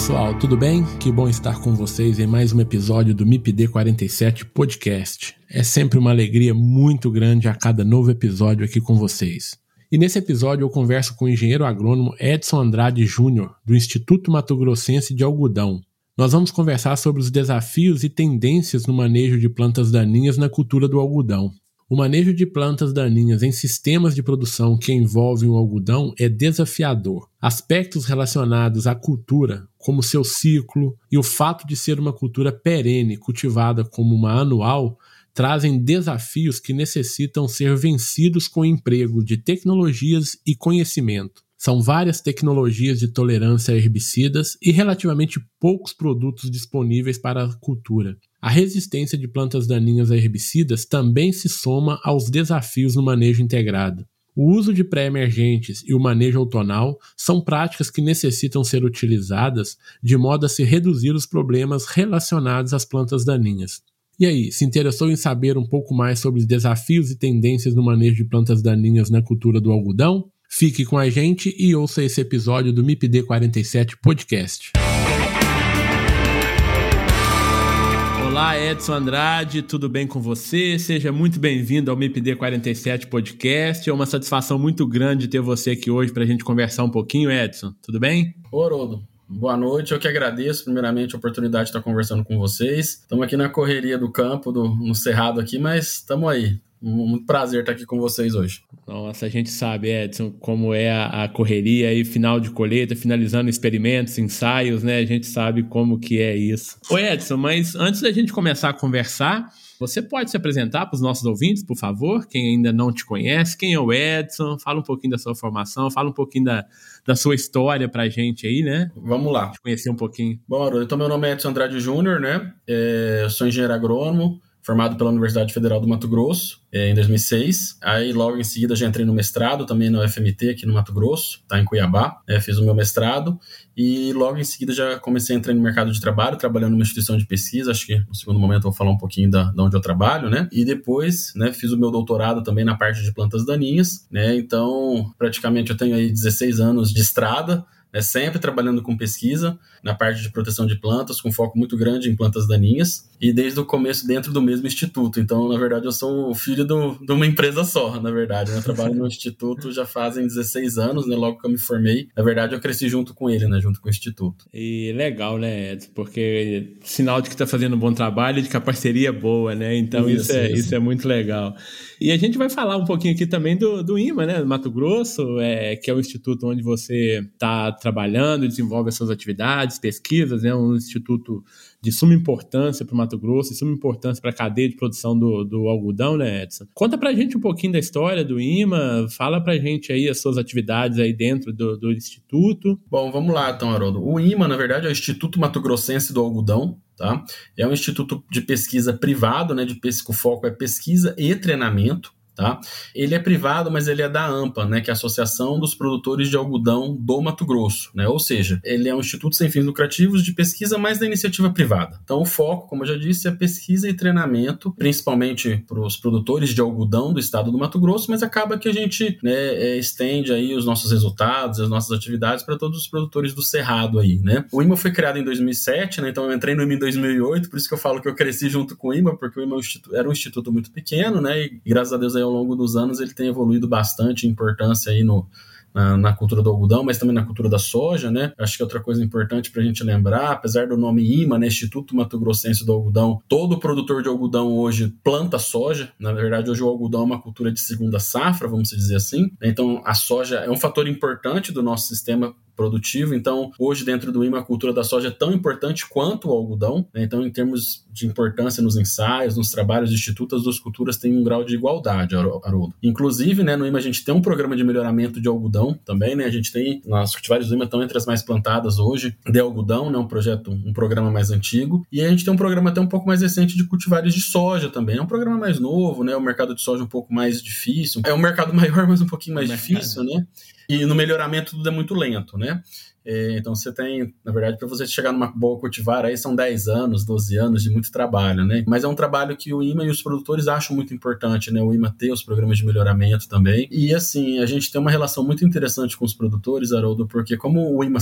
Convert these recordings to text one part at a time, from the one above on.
Pessoal, tudo bem? Que bom estar com vocês em mais um episódio do MIPD 47 Podcast. É sempre uma alegria muito grande a cada novo episódio aqui com vocês. E nesse episódio eu converso com o engenheiro agrônomo Edson Andrade Júnior, do Instituto Mato Grossense de Algodão. Nós vamos conversar sobre os desafios e tendências no manejo de plantas daninhas na cultura do algodão. O manejo de plantas daninhas em sistemas de produção que envolvem o algodão é desafiador. Aspectos relacionados à cultura, como seu ciclo e o fato de ser uma cultura perene, cultivada como uma anual, trazem desafios que necessitam ser vencidos com o emprego de tecnologias e conhecimento. São várias tecnologias de tolerância a herbicidas e relativamente poucos produtos disponíveis para a cultura. A resistência de plantas daninhas a herbicidas também se soma aos desafios no manejo integrado. O uso de pré-emergentes e o manejo outonal são práticas que necessitam ser utilizadas de modo a se reduzir os problemas relacionados às plantas daninhas. E aí, se interessou em saber um pouco mais sobre os desafios e tendências no manejo de plantas daninhas na cultura do algodão? Fique com a gente e ouça esse episódio do MIPD 47 Podcast. Olá, Edson Andrade, tudo bem com você? Seja muito bem-vindo ao MIPD 47 Podcast. É uma satisfação muito grande ter você aqui hoje para a gente conversar um pouquinho, Edson. Tudo bem? Orodo, Boa noite, eu que agradeço primeiramente a oportunidade de estar conversando com vocês. Estamos aqui na correria do campo, do, no Cerrado aqui, mas estamos aí. Muito prazer estar aqui com vocês hoje. Nossa, a gente sabe, Edson, como é a, a correria aí, final de colheita, finalizando experimentos, ensaios, né? A gente sabe como que é isso. Ô Edson, mas antes da gente começar a conversar, você pode se apresentar para os nossos ouvintes, por favor? Quem ainda não te conhece, quem é o Edson? Fala um pouquinho da sua formação, fala um pouquinho da, da sua história para a gente aí, né? Vamos lá. Te conhecer um pouquinho. Bom, então meu nome é Edson Andrade Júnior, né? É, eu sou engenheiro agrônomo, formado pela Universidade Federal do Mato Grosso é, em 2006. Aí logo em seguida já entrei no mestrado também na UFMT aqui no Mato Grosso, tá em Cuiabá. É, fiz o meu mestrado e logo em seguida já comecei a entrar no mercado de trabalho, trabalhando numa instituição de pesquisa. Acho que no segundo momento eu vou falar um pouquinho da, da onde eu trabalho, né? E depois, né, fiz o meu doutorado também na parte de plantas daninhas, né? Então, praticamente eu tenho aí 16 anos de estrada né, sempre trabalhando com pesquisa na parte de proteção de plantas, com foco muito grande em plantas daninhas, e desde o começo dentro do mesmo instituto. Então, na verdade, eu sou o filho do, de uma empresa só, na verdade. Né? Eu trabalho no instituto já fazem 16 anos, né, logo que eu me formei. Na verdade, eu cresci junto com ele, né, junto com o instituto. E legal, né, Edson? Porque sinal de que está fazendo um bom trabalho e de que a parceria é boa, né? Então, isso, isso, é, isso é muito legal. E a gente vai falar um pouquinho aqui também do, do IMA, né, do Mato Grosso, é, que é o instituto onde você está trabalhando, desenvolve as suas atividades, pesquisas, né, um instituto de suma importância para o Mato Grosso, de suma importância para a cadeia de produção do, do algodão, né, Edson? Conta para a gente um pouquinho da história do IMA, fala para a gente aí as suas atividades aí dentro do, do Instituto. Bom, vamos lá então, Haroldo. O IMA, na verdade, é o Instituto Mato Grossense do Algodão, tá? É um instituto de pesquisa privado, né, de o foco é pesquisa e treinamento, Tá? Ele é privado, mas ele é da AMPA, né, que é a Associação dos Produtores de Algodão do Mato Grosso. Né? Ou seja, ele é um instituto sem fins lucrativos de pesquisa, mas da iniciativa privada. Então, o foco, como eu já disse, é pesquisa e treinamento, principalmente para os produtores de algodão do estado do Mato Grosso, mas acaba que a gente né, é, estende aí os nossos resultados, as nossas atividades para todos os produtores do Cerrado aí. Né? O IMA foi criado em 2007, né, então eu entrei no IMA em 2008, por isso que eu falo que eu cresci junto com o IMA, porque o IMA é era um instituto muito pequeno, né, e graças a Deus aí ao longo dos anos ele tem evoluído bastante em importância aí no, na, na, cultura do algodão, mas também na cultura da soja, né? Acho que outra coisa importante para a gente lembrar, apesar do nome IMA, né, Instituto Mato Grossense do Algodão, todo produtor de algodão hoje planta soja. Na verdade, hoje o algodão é uma cultura de segunda safra, vamos dizer assim. Então, a soja é um fator importante do nosso sistema produtivo. Então, hoje dentro do IMA, a cultura da soja é tão importante quanto o algodão. Né? Então, em termos de importância nos ensaios, nos trabalhos do Instituto, as duas culturas têm um grau de igualdade, Haroldo. Inclusive, né, no IMA a gente tem um programa de melhoramento de algodão também, né? A gente tem, nas cultivares do IMA estão entre as mais plantadas hoje de algodão, né? Um projeto, um programa mais antigo. E a gente tem um programa até um pouco mais recente de cultivares de soja também. É um programa mais novo, né? O mercado de soja é um pouco mais difícil. É um mercado maior, mas um pouquinho mais difícil, né? E no melhoramento tudo é muito lento, né? É, então você tem, na verdade, para você chegar numa boa cultivar aí são 10 anos, 12 anos de muito trabalho, né? Mas é um trabalho que o IMA e os produtores acham muito importante, né? O IMA ter os programas de melhoramento também. E assim, a gente tem uma relação muito interessante com os produtores, Haroldo, porque como o IMA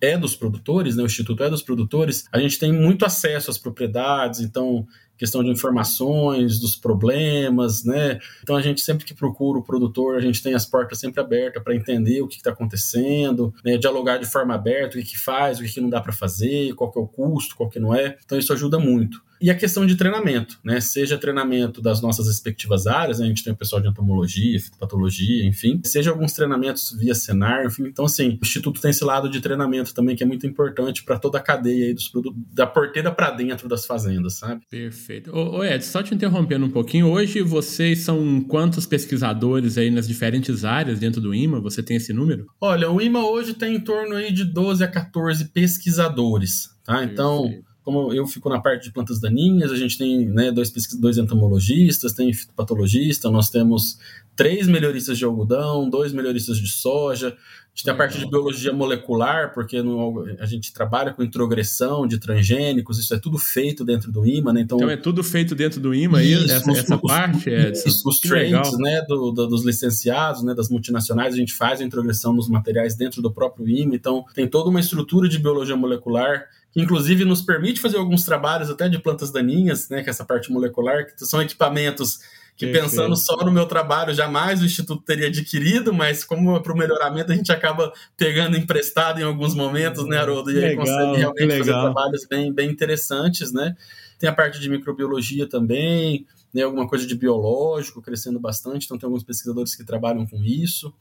é dos produtores, né? O Instituto é dos produtores, a gente tem muito acesso às propriedades, então questão de informações, dos problemas, né? Então a gente sempre que procura o produtor, a gente tem as portas sempre abertas para entender o que está acontecendo, né? dialogar de forma aberta, o que, que faz, o que, que não dá para fazer, qual que é o custo, qual que não é. Então isso ajuda muito. E a questão de treinamento, né? Seja treinamento das nossas respectivas áreas, né? a gente tem o pessoal de entomologia, fitopatologia, enfim, seja alguns treinamentos via Senar, enfim. Então, assim, o Instituto tem esse lado de treinamento também que é muito importante para toda a cadeia aí dos produtos, da porteira para dentro das fazendas, sabe? Perfeito. Ô, ô Ed, só te interrompendo um pouquinho, hoje vocês são quantos pesquisadores aí nas diferentes áreas dentro do IMA? Você tem esse número? Olha, o IMA hoje tem em torno aí de 12 a 14 pesquisadores, tá? Então. Como eu fico na parte de plantas daninhas, a gente tem né, dois, dois entomologistas, tem fitopatologista, nós temos três melhoristas de algodão, dois melhoristas de soja, a gente tem a parte de biologia molecular, porque no, a gente trabalha com introgressão de transgênicos, isso é tudo feito dentro do IMA, né? Então, então é tudo feito dentro do IMA, isso, essa, os, essa os, parte? É, isso, os traits né, do, do, dos licenciados, né, das multinacionais, a gente faz a introgressão nos materiais dentro do próprio IMA, então tem toda uma estrutura de biologia molecular que inclusive nos permite fazer alguns trabalhos até de plantas daninhas, né, que é essa parte molecular, que são equipamentos que Perfeito. pensando só no meu trabalho, jamais o Instituto teria adquirido, mas como para o melhoramento a gente acaba pegando emprestado em alguns momentos, né, Haroldo? E aí legal, consegue realmente fazer trabalhos bem, bem interessantes, né? Tem a parte de microbiologia também, né, alguma coisa de biológico crescendo bastante, então tem alguns pesquisadores que trabalham com isso.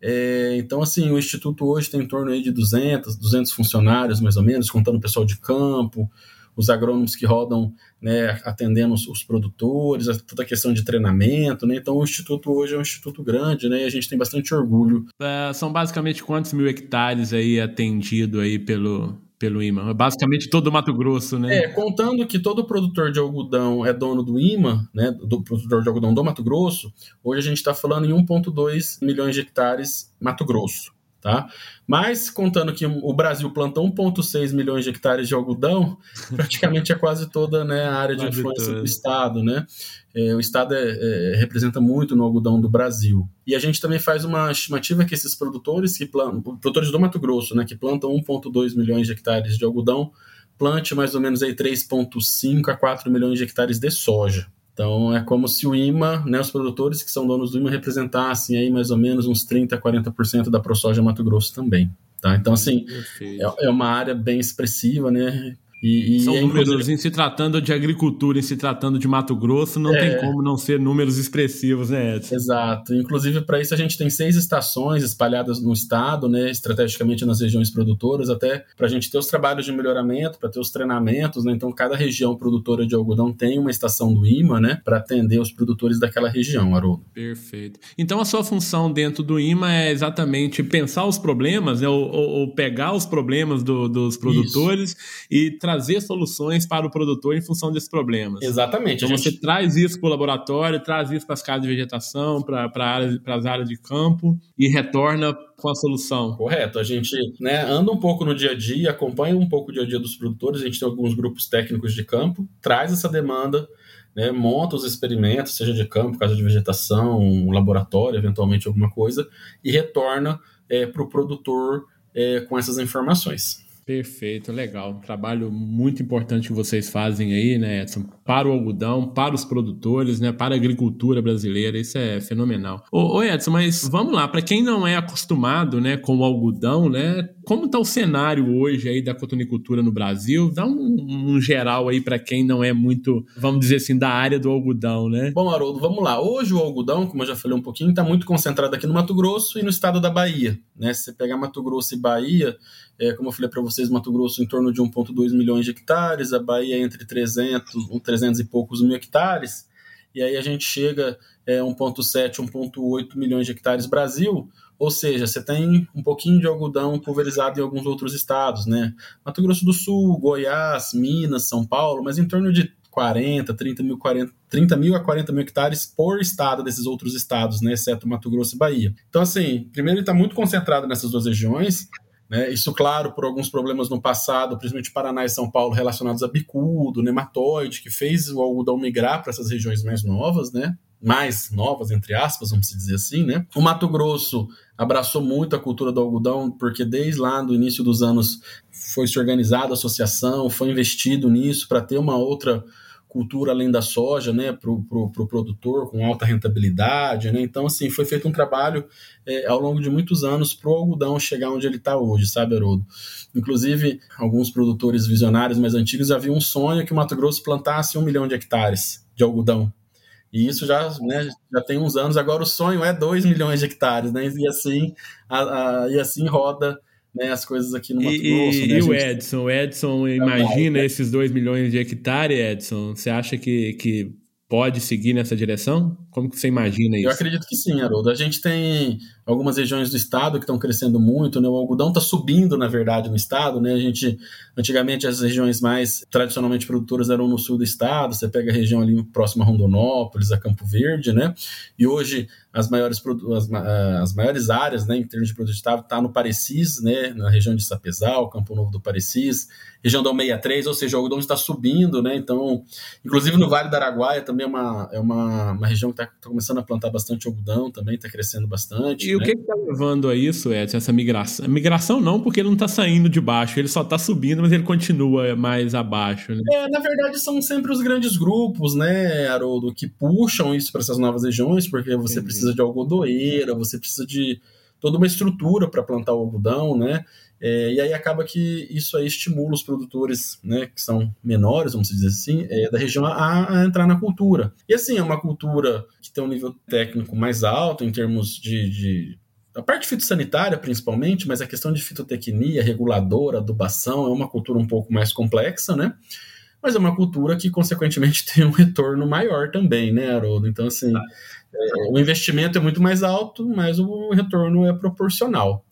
É, então, assim, o Instituto hoje tem em torno aí de 200, 200 funcionários, mais ou menos, contando o pessoal de campo, os agrônomos que rodam né, atendendo os, os, produtores, toda a questão de treinamento, né? Então o Instituto hoje é um instituto grande, né? E a gente tem bastante orgulho. É, são basicamente quantos mil hectares aí atendido aí pelo, pelo IMA. Basicamente todo o Mato Grosso, né? É, contando que todo produtor de algodão é dono do IMA, né, do produtor de algodão do Mato Grosso, hoje a gente está falando em 1,2 milhões de hectares Mato Grosso. Tá? Mas, contando que o Brasil planta 1,6 milhões de hectares de algodão, praticamente é quase toda né, a área de influência do Estado. Né? É, o Estado é, é, representa muito no algodão do Brasil. E a gente também faz uma estimativa que esses produtores, que plantam, produtores do Mato Grosso, né, que plantam 1,2 milhões de hectares de algodão, plante mais ou menos 3,5 a 4 milhões de hectares de soja. Então é como se o IMA, né, os produtores que são donos do IMA representassem aí mais ou menos uns 30, 40% da ProSoja Mato Grosso também. Tá? Então, assim, é, é, uma área bem expressiva, né? E, e São é números inclusive... em se tratando de agricultura, em se tratando de Mato Grosso, não é... tem como não ser números expressivos, né, Edson? Exato. Inclusive, para isso, a gente tem seis estações espalhadas no estado, né, estrategicamente nas regiões produtoras, até para a gente ter os trabalhos de melhoramento, para ter os treinamentos, né? Então, cada região produtora de algodão tem uma estação do IMA, né, para atender os produtores daquela região, Haroldo. Perfeito. Então, a sua função dentro do IMA é exatamente pensar os problemas, né, ou, ou pegar os problemas do, dos produtores isso. e trazer trazer soluções para o produtor em função desses problemas. Exatamente. Então gente... você traz isso para o laboratório, traz isso para as casas de vegetação, para área, as áreas de campo e retorna com a solução. Correto. A gente né, anda um pouco no dia a dia, acompanha um pouco o dia a dia dos produtores, a gente tem alguns grupos técnicos de campo, traz essa demanda né, monta os experimentos, seja de campo, casa de vegetação, um laboratório, eventualmente alguma coisa, e retorna é, para o produtor é, com essas informações. Perfeito, legal. trabalho muito importante que vocês fazem aí, né, Edson? Para o algodão, para os produtores, né? Para a agricultura brasileira, isso é fenomenal. Ô, ô Edson, mas vamos lá, para quem não é acostumado, né, com o algodão, né? Como está o cenário hoje aí da cotonicultura no Brasil? Dá um, um geral aí para quem não é muito, vamos dizer assim, da área do algodão, né? Bom, Haroldo, vamos lá. Hoje o algodão, como eu já falei um pouquinho, está muito concentrado aqui no Mato Grosso e no estado da Bahia. Né? Se você pegar Mato Grosso e Bahia, é, como eu falei para vocês, Mato Grosso em torno de 1,2 milhões de hectares, a Bahia entre 300, 300 e poucos mil hectares, e aí a gente chega é, 1,7, 1,8 milhões de hectares Brasil, ou seja, você tem um pouquinho de algodão pulverizado em alguns outros estados, né? Mato Grosso do Sul, Goiás, Minas, São Paulo, mas em torno de 40, 30 mil, 40, 30 mil a 40 mil hectares por estado desses outros estados, né? Exceto Mato Grosso e Bahia. Então, assim, primeiro ele está muito concentrado nessas duas regiões, né? Isso, claro, por alguns problemas no passado, principalmente Paraná e São Paulo, relacionados a bicudo, nematóide, que fez o algodão migrar para essas regiões mais novas, né? Mais novas, entre aspas, vamos dizer assim, né? O Mato Grosso abraçou muito a cultura do algodão, porque desde lá do início dos anos foi se organizada a associação, foi investido nisso para ter uma outra cultura além da soja, né, para o pro, pro produtor com alta rentabilidade, né? Então, assim, foi feito um trabalho é, ao longo de muitos anos para o algodão chegar onde ele está hoje, sabe, Haroldo? Inclusive, alguns produtores visionários mais antigos haviam um sonho que o Mato Grosso plantasse um milhão de hectares de algodão e isso já, né, já tem uns anos. Agora o sonho é 2 milhões de hectares, né? E assim, a, a, e assim roda né, as coisas aqui no Mato Grosso. E, né, e o Edson? O Edson imagina esses 2 milhões de hectares, Edson? Você acha que, que pode seguir nessa direção? Como que você imagina isso? Eu acredito que sim, Haroldo. A gente tem algumas regiões do estado que estão crescendo muito, né? O algodão está subindo, na verdade, no estado, né? A gente, antigamente, as regiões mais tradicionalmente produtoras eram no sul do estado, você pega a região ali próxima a Rondonópolis, a Campo Verde, né? E hoje as maiores, as, as maiores áreas, né, em termos de produtividade, está no Parecis, né, na região de Sapezal, Campo Novo do Parecis, região da 63, ou seja, o algodão está subindo, né, então, inclusive no Vale do Araguaia também é uma, é uma, uma região que está tá começando a plantar bastante algodão, também está crescendo bastante. E? O que está levando a isso, Edson, essa migração? Migração não, porque ele não está saindo de baixo, ele só está subindo, mas ele continua mais abaixo. Né? É, na verdade, são sempre os grandes grupos, né, Haroldo, que puxam isso para essas novas regiões, porque você Entendi. precisa precisa de algodoeira, você precisa de toda uma estrutura para plantar o algodão, né? É, e aí acaba que isso aí estimula os produtores, né, que são menores, vamos dizer assim, é, da região a, a, entrar na cultura. E assim, é uma cultura que tem um nível técnico mais alto em termos de, de a parte fitossanitária principalmente, mas a questão de fitotecnia, reguladora, adubação, é uma cultura um pouco mais complexa, né? Mas é uma cultura que, consequentemente, tem um retorno maior também, né, Haroldo? Então, assim, é, o investimento é muito mais alto, mas o retorno é proporcional,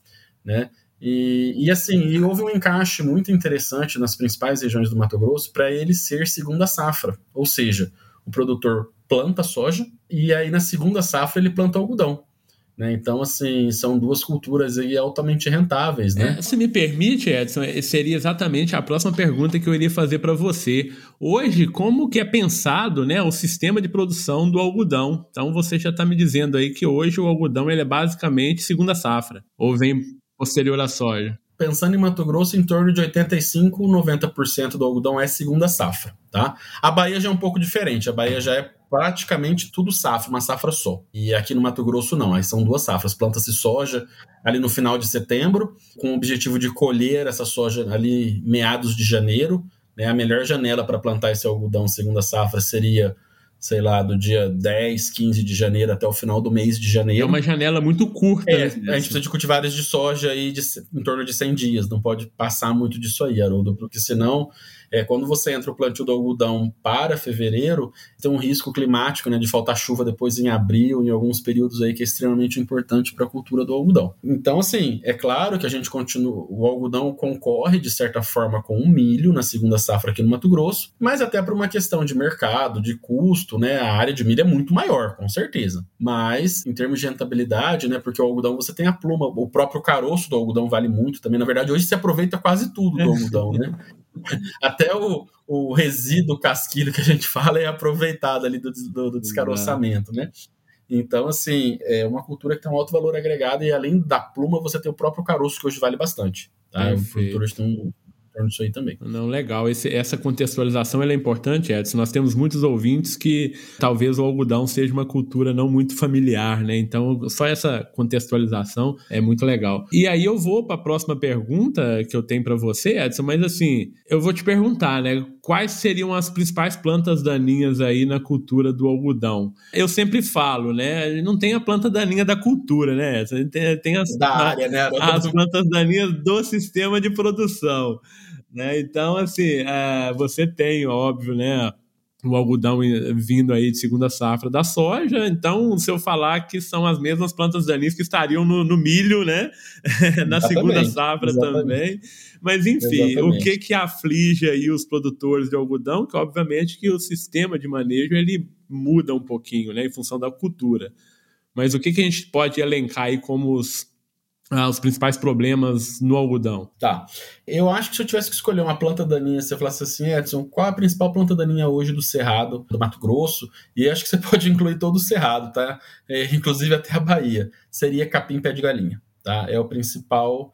né? E, e assim, e houve um encaixe muito interessante nas principais regiões do Mato Grosso para ele ser segunda safra, ou seja, o produtor planta soja e aí na segunda safra ele planta algodão. Né? Então, assim, são duas culturas aí altamente rentáveis. Né? É, se me permite, Edson, é, seria exatamente a próxima pergunta que eu iria fazer para você. Hoje, como que é pensado né, o sistema de produção do algodão? Então, você já está me dizendo aí que hoje o algodão ele é basicamente segunda safra, ou vem posterior à soja? Pensando em Mato Grosso, em torno de 85%, 90% do algodão é segunda safra. Tá? A Bahia já é um pouco diferente. A Bahia já é praticamente tudo safra, uma safra só. E aqui no Mato Grosso não, aí são duas safras. Planta-se soja ali no final de setembro, com o objetivo de colher essa soja ali meados de janeiro. Né? A melhor janela para plantar esse algodão segunda safra seria sei lá, do dia 10, 15 de janeiro até o final do mês de janeiro. É uma janela muito curta. É, né? a gente precisa de cultivares de soja aí de, em torno de 100 dias, não pode passar muito disso aí, Haroldo, porque senão é, quando você entra o plantio do algodão para fevereiro, tem um risco climático né, de faltar chuva depois em abril, em alguns períodos aí que é extremamente importante para a cultura do algodão. Então, assim, é claro que a gente continua, o algodão concorre de certa forma com o milho na segunda safra aqui no Mato Grosso, mas até por uma questão de mercado, de custo, né, a área de milho é muito maior, com certeza. Mas em termos de rentabilidade, né, porque o algodão você tem a pluma, o próprio caroço do algodão vale muito também. Na verdade, hoje se aproveita quase tudo do algodão, né? Até o, o resíduo casquilho que a gente fala é aproveitado ali do, do, do descaroçamento, né? Então, assim, é uma cultura que tem um alto valor agregado e além da pluma, você tem o próprio caroço, que hoje vale bastante. Tá? O produtor tem um, torno disso aí também. Não, legal. Esse, essa contextualização é importante, Edson. Nós temos muitos ouvintes que talvez o algodão seja uma cultura não muito familiar, né? Então, só essa contextualização é muito legal. E aí eu vou para a próxima pergunta que eu tenho para você, Edson, mas assim, eu vou te perguntar, né? Quais seriam as principais plantas daninhas aí na cultura do algodão? Eu sempre falo, né? Não tem a planta daninha da cultura, né? Tem, tem as, da área, né? as plantas daninhas do sistema de produção. Né? Então, assim, é, você tem, óbvio, né? o algodão vindo aí de segunda safra da soja. Então, se eu falar que são as mesmas plantas daninhas que estariam no, no milho, né? Na exatamente, segunda safra exatamente. também. Mas, enfim, exatamente. o que que aflige aí os produtores de algodão? Que, obviamente, que o sistema de manejo, ele muda um pouquinho, né? Em função da cultura. Mas o que que a gente pode elencar aí como os ah, os principais problemas no algodão? Tá. Eu acho que se eu tivesse que escolher uma planta daninha, se eu falasse assim, Edson, qual a principal planta daninha hoje do Cerrado, do Mato Grosso? E acho que você pode incluir todo o Cerrado, tá? É, inclusive até a Bahia. Seria capim pé de galinha, tá? É o principal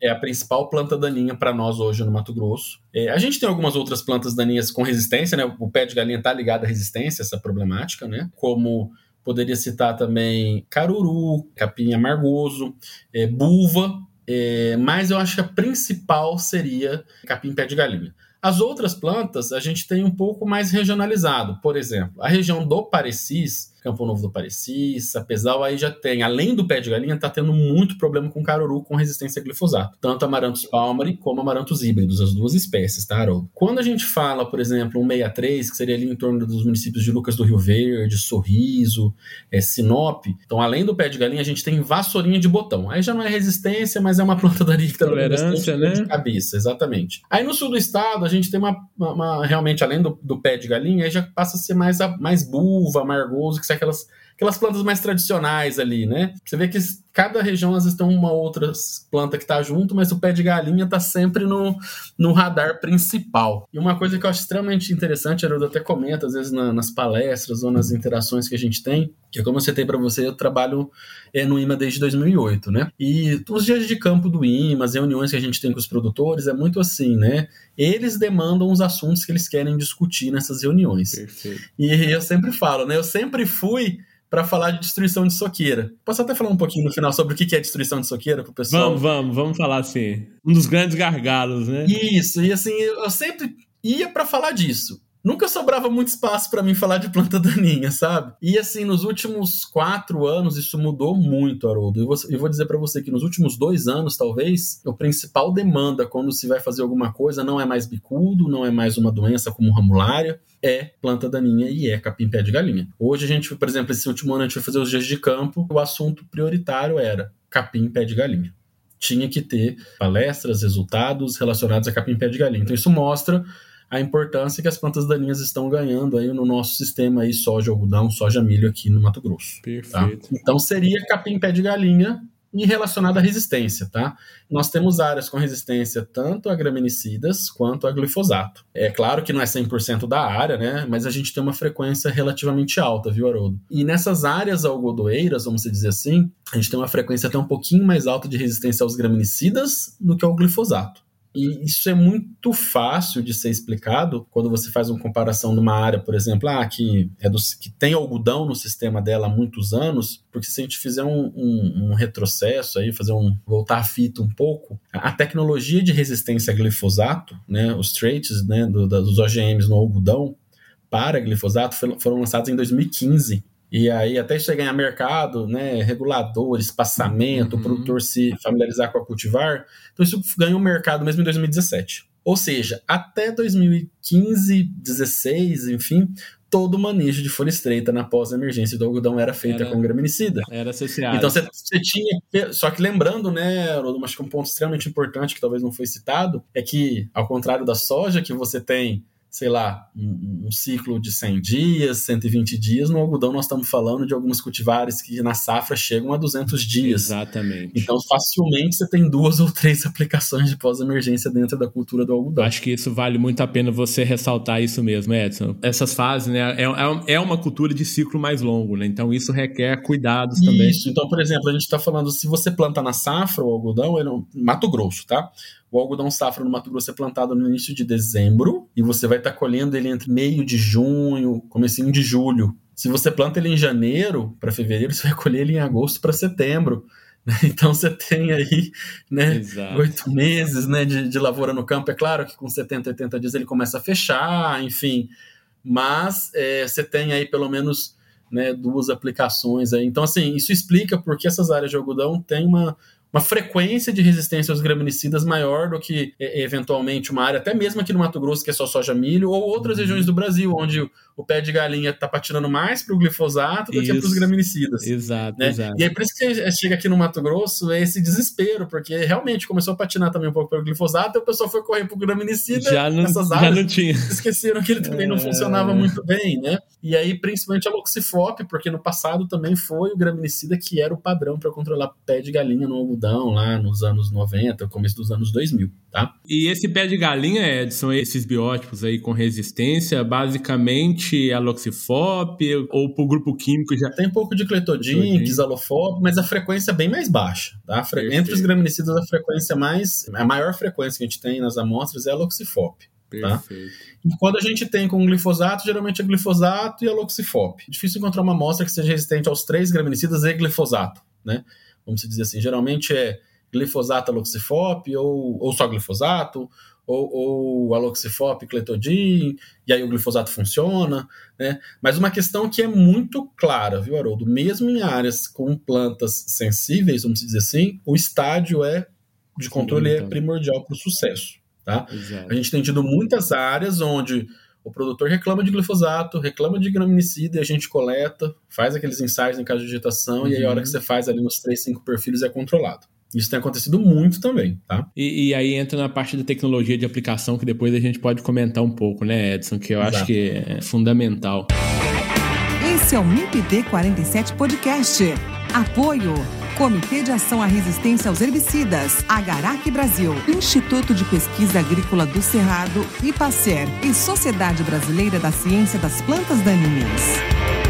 é a principal planta daninha para nós hoje no Mato Grosso. É, a gente tem algumas outras plantas daninhas com resistência, né? O pé de galinha está ligado à resistência, essa problemática, né? Como Poderia citar também caruru, capim amargoso, é, buva, é, mas eu acho que a principal seria capim pé de galinha. As outras plantas a gente tem um pouco mais regionalizado. Por exemplo, a região do Parecis, Campo Novo do Parecis, Sapezal, aí já tem, além do pé de galinha, tá tendo muito problema com caruru com resistência a glifosato. Tanto amarantos palmari como amarantos híbridos, as duas espécies, tá, Haroldo? Quando a gente fala, por exemplo, um 63, que seria ali em torno dos municípios de Lucas do Rio Verde, Sorriso, é, Sinop, então além do pé de galinha, a gente tem vassourinha de botão. Aí já não é resistência, mas é uma planta daria que também Tolerância, né? de cabeça, exatamente. Aí no sul do estado, a gente tem uma, uma, uma realmente, além do, do, pé de galinha, aí já passa a ser mais, mais buva, amargoso, que aquelas, aquelas plantas mais tradicionais ali, né? Você vê que cada região às vezes tem uma outra planta que está junto, mas o pé de galinha está sempre no, no radar principal. E uma coisa que eu acho extremamente interessante, Haroldo até comenta às vezes na, nas palestras ou nas interações que a gente tem, que é como eu citei para você, eu trabalho é, no IMA desde 2008, né? E os dias de campo do IMA, as reuniões que a gente tem com os produtores, é muito assim, né? Eles demandam os assuntos que eles querem discutir nessas reuniões. Perfeito. E eu sempre falo, né? Eu sempre fui para falar de destruição de soqueira. Posso até falar um pouquinho no final sobre o que é destruição de soqueira para o pessoal? Vamos, vamos, vamos falar assim. Um dos grandes gargalos, né? Isso, e assim, eu sempre ia para falar disso nunca sobrava muito espaço para mim falar de planta daninha, sabe? E assim, nos últimos quatro anos isso mudou muito, Haroldo. E vou, vou dizer para você que nos últimos dois anos, talvez, a principal demanda quando se vai fazer alguma coisa não é mais bicudo, não é mais uma doença como ramulária, é planta daninha e é capim-pé de galinha. Hoje a gente, por exemplo, esse último ano a gente foi fazer os dias de campo, o assunto prioritário era capim-pé de galinha tinha que ter palestras, resultados relacionados a capim-pé de galinha. Então isso mostra a importância que as plantas daninhas estão ganhando aí no nosso sistema aí soja, algodão, soja, milho aqui no Mato Grosso. Tá? Perfeito. Tá? Então seria capim pé de galinha e relacionado à resistência, tá? Nós temos áreas com resistência tanto a graminicidas quanto a glifosato. É claro que não é 100% da área, né? Mas a gente tem uma frequência relativamente alta, viu, Haroldo? E nessas áreas algodoeiras, vamos dizer assim, a gente tem uma frequência até um pouquinho mais alta de resistência aos graminicidas do que ao glifosato. E isso é muito fácil de ser explicado quando você faz uma comparação de uma área, por exemplo, ah, que, é do, que tem algodão no sistema dela há muitos anos, porque se a gente fizer um, um, um retrocesso aí, fazer um voltar a fita um pouco, a tecnologia de resistência a glifosato, né, os traits né, do, dos OGMs no algodão para glifosato foram lançados em 2015. E aí, até isso ganhar mercado, né, regulador, espaçamento, uhum. o produtor se familiarizar com a cultivar, então isso ganhou mercado mesmo em 2017. Ou seja, até 2015, 16, enfim, todo o manejo de folha estreita na pós-emergência do algodão era feito com graminicida. Era associado. Então você, você, tinha. Só que lembrando, né, acho que um ponto extremamente importante que talvez não foi citado é que, ao contrário da soja, que você tem sei lá, um, um, ciclo de 100 dias, 120 dias. No algodão, nós estamos falando de alguns cultivares que na safra chegam a 200 dias. Exatamente. Então, facilmente você tem duas ou três aplicações de pós-emergência dentro da cultura do algodão. Acho que isso vale muito a pena você ressaltar isso mesmo, Edson. Essas fases, né, é, é, é uma cultura de ciclo mais longo, né? Então, isso requer cuidados também. Isso. Então, por exemplo, a gente está falando, se você planta na safra o algodão, ele é um Mato Grosso, tá? O algodão safra no Mato Grosso é plantado no início de dezembro e você vai estar tá colhendo ele entre meio de junho, comecinho de julho. Se você planta ele em janeiro para fevereiro, você vai colher ele em agosto para setembro. Então você tem aí né, oito meses né, de, de lavoura no campo. É claro que com 70, 80 dias ele começa a fechar, enfim. Mas é, você tem aí pelo menos né, duas aplicações aí. Então, assim, isso explica porque essas áreas de algodão têm uma, uma frequência de resistência aos graminicidas maior do que eventualmente uma área, até mesmo aqui no Mato Grosso, que é só soja milho, ou outras uhum. regiões do Brasil, onde o pé de galinha está patinando mais para o glifosato do Isso. que para os graminicidas. Exato, né? exato. E aí por isso que chega aqui no Mato Grosso é esse desespero, porque realmente começou a patinar também um pouco pelo glifosato, e o pessoal foi correr para o graminicida já não, nessas áreas. Já não tinha. Esqueceram que ele também é... não funcionava muito bem, né? E aí, principalmente a Loxifop, porque no passado também foi o graminicida que era o padrão para controlar pé de galinha no algodão, lá nos anos 90, começo dos anos 2000, tá? E esse pé de galinha, Edson, esses biótipos aí com resistência, basicamente a Loxifop ou pro grupo químico já... Tem um pouco de cletodin, xalofop, mas a frequência é bem mais baixa, tá? Entre os graminicidas, a frequência mais... A maior frequência que a gente tem nas amostras é a Loxifop. Tá? E quando a gente tem com glifosato, geralmente é glifosato e a loxifop. Difícil encontrar uma amostra que seja resistente aos três graminicidas e glifosato, né? Vamos dizer assim, geralmente é glifosato aloxifop ou, ou só glifosato, ou, ou aloxifop cletodin, e aí o glifosato funciona, né? Mas uma questão que é muito clara, viu, Haroldo? Mesmo em áreas com plantas sensíveis, vamos dizer assim, o estádio é de controle Sim, então. é primordial para o sucesso. Tá? A gente tem tido muitas áreas onde o produtor reclama de glifosato, reclama de graminicida e a gente coleta, faz aqueles ensaios em caso de vegetação uhum. e aí a hora que você faz ali nos 3, 5 perfis é controlado. Isso tem acontecido muito também, tá? E, e, aí entra na parte da tecnologia de aplicação que depois a gente pode comentar um pouco, né, Edson? Que eu Exato. acho que é fundamental. Esse é o MIPD 47 Podcast. Apoio Comitê de Ação à Resistência aos Herbicidas, Agarac Brasil, Instituto de Pesquisa Agrícola do Cerrado, IPACER e Sociedade Brasileira da Ciência das Plantas Daninhas.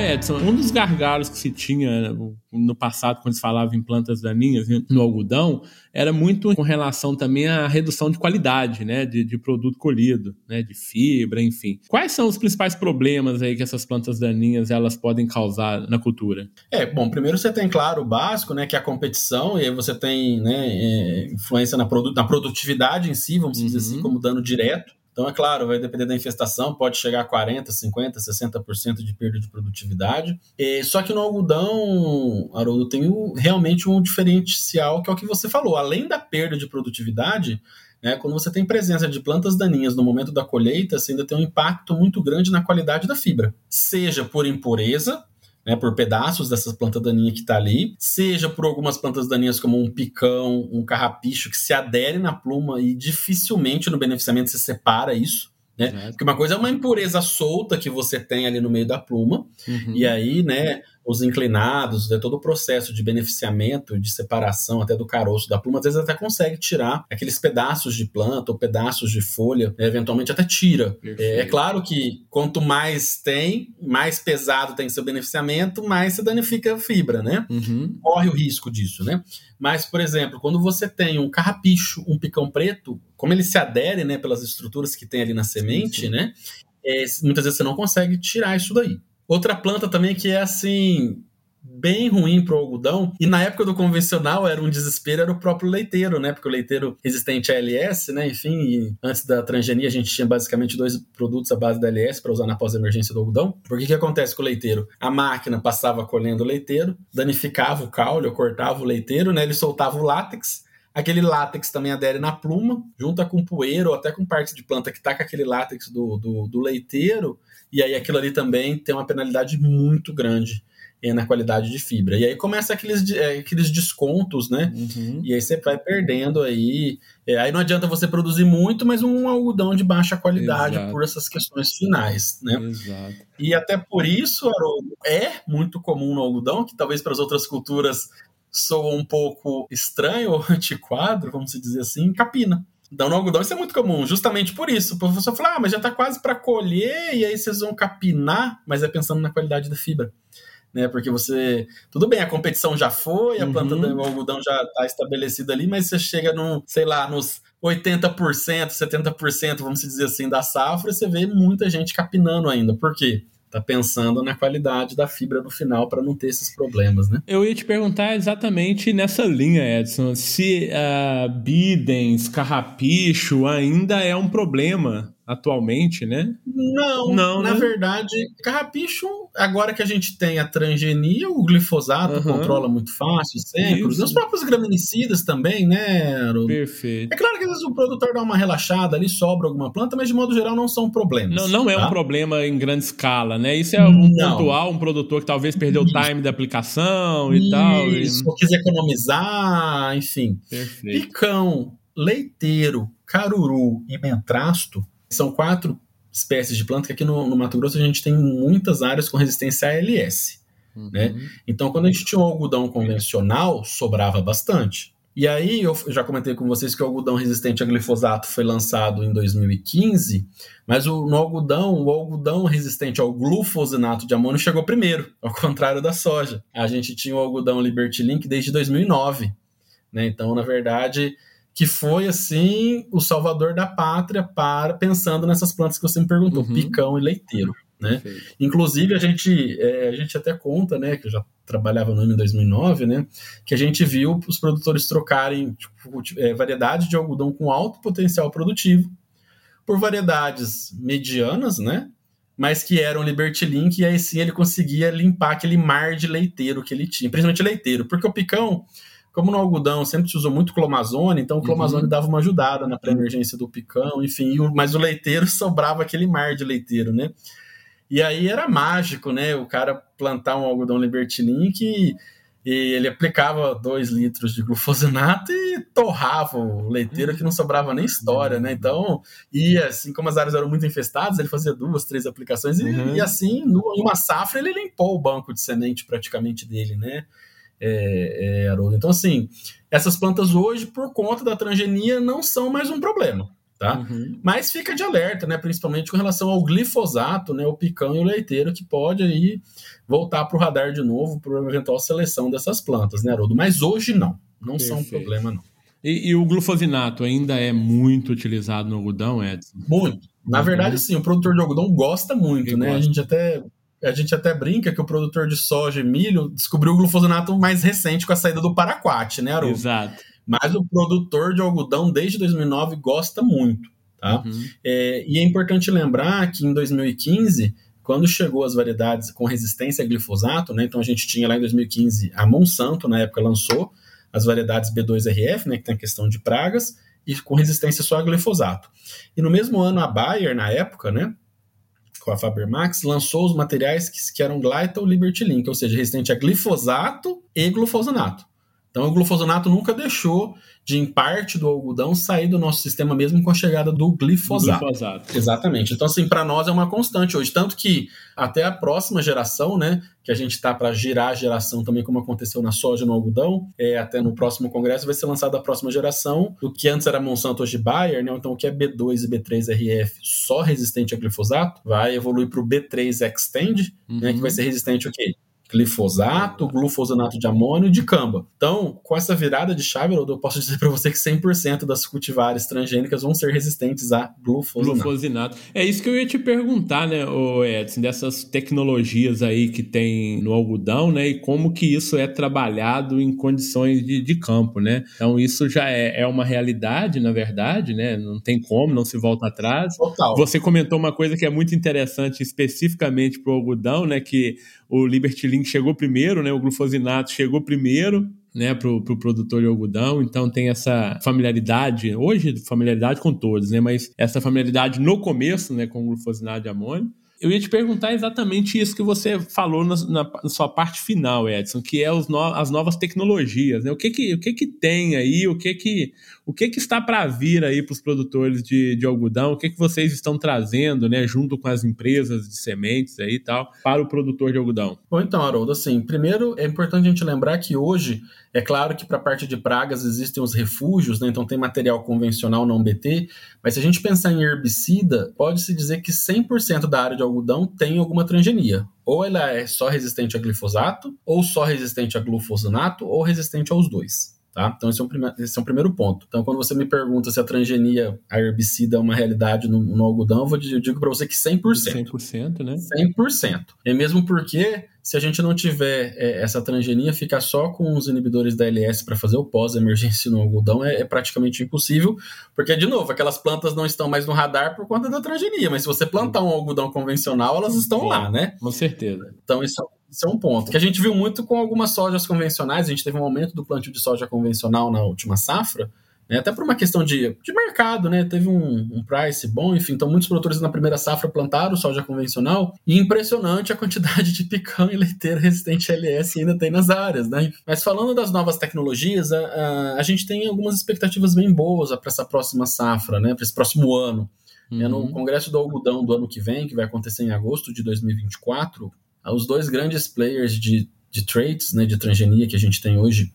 Edson, um dos gargalos que se tinha no passado, quando se falava em plantas daninhas no algodão, era muito com relação também à redução de qualidade, né, de, de, produto colhido, né, de fibra, enfim. Quais são os principais problemas aí que essas plantas daninhas elas podem causar na cultura? É, bom, primeiro você tem, claro, o básico, né, que é a competição, e aí você tem, né, é, influência na, produ na produtividade em si, vamos uhum. dizer assim, como dano direto. Então, é claro, vai depender da infestação, pode chegar a 40%, 50%, 60% de perda de produtividade. E, só que no algodão, Haroldo, tem um, realmente um diferencial que é o que você falou. Além da perda de produtividade, né, quando você tem presença de plantas daninhas no momento da colheita, você ainda tem um impacto muito grande na qualidade da fibra. Seja por impureza, né, por pedaços dessas plantas daninhas que está ali, seja por algumas plantas daninhas como um picão, um carrapicho que se adere na pluma e dificilmente no beneficiamento se separa isso. Né? Porque uma coisa é uma impureza solta que você tem ali no meio da pluma, uhum. e aí, né, os inclinados, né, todo o processo de beneficiamento, de separação até do caroço da pluma, às vezes até consegue tirar aqueles pedaços de planta ou pedaços de folha, né, eventualmente até tira. É, é, claro que quanto mais tem, mais pesado tem seu beneficiamento, mais se danifica a fibra, né? Uhum. Corre o risco disso, né? Mas, por exemplo, quando você tem um carrapicho, um picão preto, como ele se adere, né, pelas estruturas que tem ali na semente, sim, sim. né? É, muitas vezes você não consegue tirar isso daí. Outra planta também que é assim bem ruim para o algodão. E na época do convencional era um desespero, era o próprio leiteiro, né? Porque o leiteiro resistente a LS, né? Enfim, antes da transgenia a gente tinha basicamente dois produtos à base da LS para usar na pós-emergência do algodão. Por que que acontece com o leiteiro? A máquina passava colhendo o leiteiro, danificava o caule, cortava o leiteiro, né? Ele soltava o látex. Aquele látex também adere na pluma, junta com poeira ou até com parte de planta que tá com aquele látex do, do, do leiteiro, e aí aquilo ali também tem uma penalidade muito grande na qualidade de fibra. E aí começa aqueles, é, aqueles descontos, né? Uhum. E aí você vai perdendo aí. É, aí não adianta você produzir muito, mas um algodão de baixa qualidade Exato. por essas questões finais, né? Exato. E até por isso, Haroldo, é muito comum no algodão, que talvez para as outras culturas soa um pouco estranho ou antiquado, vamos dizer assim, capina. Então, no algodão isso é muito comum, justamente por isso. O professor fala, ah, mas já está quase para colher, e aí vocês vão capinar, mas é pensando na qualidade da fibra. né? Porque você. Tudo bem, a competição já foi, a uhum. planta do algodão já está estabelecida ali, mas você chega num, sei lá, nos 80%, 70%, vamos dizer assim, da safra, você vê muita gente capinando ainda. Por quê? Tá pensando na qualidade da fibra no final para não ter esses problemas, né? Eu ia te perguntar exatamente nessa linha, Edson, se uh, bidens, carrapicho ainda é um problema atualmente, né? Não, não na né? verdade, carrapicho, agora que a gente tem a transgenia, o glifosato uhum. controla muito fácil, sempre. Os próprios graminicidas também, né? Perfeito. É claro que às vezes o produtor dá uma relaxada ali, sobra alguma planta, mas de modo geral não são problemas. Não, não é tá? um problema em grande escala, né? Isso é um não. pontual, um produtor que talvez perdeu o time da aplicação e Isso, tal. Isso, ou quis economizar, enfim. Perfeito. Picão, leiteiro, caruru e mentrasto são quatro espécies de planta que aqui no, no, Mato Grosso a gente tem muitas áreas com resistência a ALS. Uhum. Né? Então, quando a gente tinha o algodão convencional, sobrava bastante. E aí, eu já comentei com vocês que o algodão resistente a glifosato foi lançado em 2015, mas o, no algodão, o algodão resistente ao glufosinato de amônio chegou primeiro, ao contrário da soja. A gente tinha o algodão Liberty Link desde 2009. Né? Então, na verdade, que foi assim o salvador da pátria para pensando nessas plantas que você me perguntou, uhum. picão e leiteiro. Né? Inclusive a gente é, a gente até conta, né, que eu já trabalhava no ano em 2009, né, que a gente viu os produtores trocarem tipo, é, variedades de algodão com alto potencial produtivo por variedades medianas, né, mas que eram Liberty Link e aí sim ele conseguia limpar aquele mar de leiteiro que ele tinha, principalmente leiteiro, porque o picão como no algodão sempre se usou muito clomazone, então o clomazone uhum. dava uma ajudada na pré-emergência do picão, enfim, mas o leiteiro sobrava aquele mar de leiteiro, né? E aí era mágico, né? O cara plantar um algodão libertinin que e ele aplicava dois litros de glufosinato e torrava o leiteiro que não sobrava nem história, né? Então, e assim como as áreas eram muito infestadas, ele fazia duas, três aplicações e, uhum. e assim, em uma safra, ele limpou o banco de semente praticamente dele, né? É, é, Haroldo. Então, assim, essas plantas hoje, por conta da transgenia, não são mais um problema. Tá? Uhum. Mas fica de alerta, né? Principalmente com relação ao glifosato, né? O picão e o leiteiro, que pode aí voltar para o radar de novo para uma eventual seleção dessas plantas, né, Haroldo? Mas hoje não, não Perfeito. são um problema, não. E, e, o glufosinato ainda é muito utilizado no algodão, Edson? Muito. Na uhum. verdade, sim, o produtor de algodão gosta muito, Ele né? Gosta. A gente até a gente até brinca que o produtor de soja e milho descobriu o glufosinato mais recente com a saída do paraquat, né, Aru? Exato. Mas o produtor de algodão desde 2009 gosta muito, tá? Uhum. É, e é importante lembrar que em 2015 quando chegou as variedades com resistência a glifosato, né? Então a gente tinha lá em 2015 a Monsanto, na época lançou as variedades B2RF, né, que tem a questão de pragas, e com resistência só a glifosato. E no mesmo ano a Bayer, na época, né, com a Faber Max, lançou os materiais que, que eram Glytol Liberty Link, ou seja, resistente a glifosato e glufosinato. Então, o glufosinato nunca deixou de, em parte do algodão, sair do nosso sistema mesmo com a chegada do glifosato. glifosato. Exatamente. Então, assim, para nós é uma constante hoje. Tanto que até a próxima geração, né, que a gente está para girar a geração também, como aconteceu na soja no algodão, é, até no próximo congresso vai ser lançada a próxima geração do que antes era Monsanto, hoje Bayer, né, então o que é B2 e B3RF só resistente a glifosato, vai evoluir para o B3 Extend, uhum. né, que vai ser resistente o quê? Glifosato, glufosinato de amônio e de camba. Então, com essa virada de chave, eu posso dizer para você que 100% das cultivares transgênicas vão ser resistentes a glufosinato. glufosinato. É isso que eu ia te perguntar, né, Edson, dessas tecnologias aí que tem no algodão, né, e como que isso é trabalhado em condições de, de campo, né? Então, isso já é, é uma realidade, na verdade, né? Não tem como, não se volta atrás. Total. Você comentou uma coisa que é muito interessante especificamente para o algodão, né, que o Liberty Link chegou primeiro, né? O glufosinato chegou primeiro, né, para o pro produtor de algodão, então tem essa familiaridade, hoje familiaridade com todos, né, mas essa familiaridade no começo, né, com o glufosinato de amônio, eu ia te perguntar exatamente isso que você falou na, na, na sua parte final, Edson, que é no, as novas tecnologias, né? O que que, o que que tem aí, o que que, o que que está para vir aí para os produtores de, de algodão, o que que vocês estão trazendo, né, junto com as empresas de sementes aí e tal, para o produtor de algodão? Bom, então, Haroldo, assim, primeiro é importante a gente lembrar que hoje é claro que para a parte de pragas existem os refúgios, né? então tem material convencional não BT, mas se a gente pensar em herbicida, pode-se dizer que 100% da área de algodão tem alguma transgenia. Ou ela é só resistente a glifosato, ou só resistente a glufosinato, ou resistente aos dois. Tá? Então, esse é, um esse é um primeiro ponto. Então, quando você me pergunta se a transgenia, a herbicida, é uma realidade no, no algodão, eu, vou, eu digo para você que 100%. 100%, né? 100%. E mesmo porque, se a gente não tiver é, essa transgenia, ficar só com os inibidores da LS para fazer o pós-emergência no algodão é, é, praticamente impossível, porque, de novo, aquelas plantas não estão mais no radar por conta da transgenia, mas se você plantar um algodão convencional, elas estão lá, né? Com certeza. Então, isso isso é um ponto. Que a gente viu muito com algumas sojas convencionais. A gente teve um aumento do plantio de soja convencional na última safra, né? até por uma questão de, de mercado, né? Teve um, um price bom, enfim. Então, muitos produtores na primeira safra plantaram soja convencional. E impressionante a quantidade de picão e leiteira resistente LS ainda tem nas áreas, né? Mas falando das novas tecnologias, a, a, a gente tem algumas expectativas bem boas para essa próxima safra, né? Para esse próximo ano. Uhum. É no Congresso do Algodão do ano que vem, que vai acontecer em agosto de 2024, os dois grandes players de, de traits, né, de transgenia que a gente tem hoje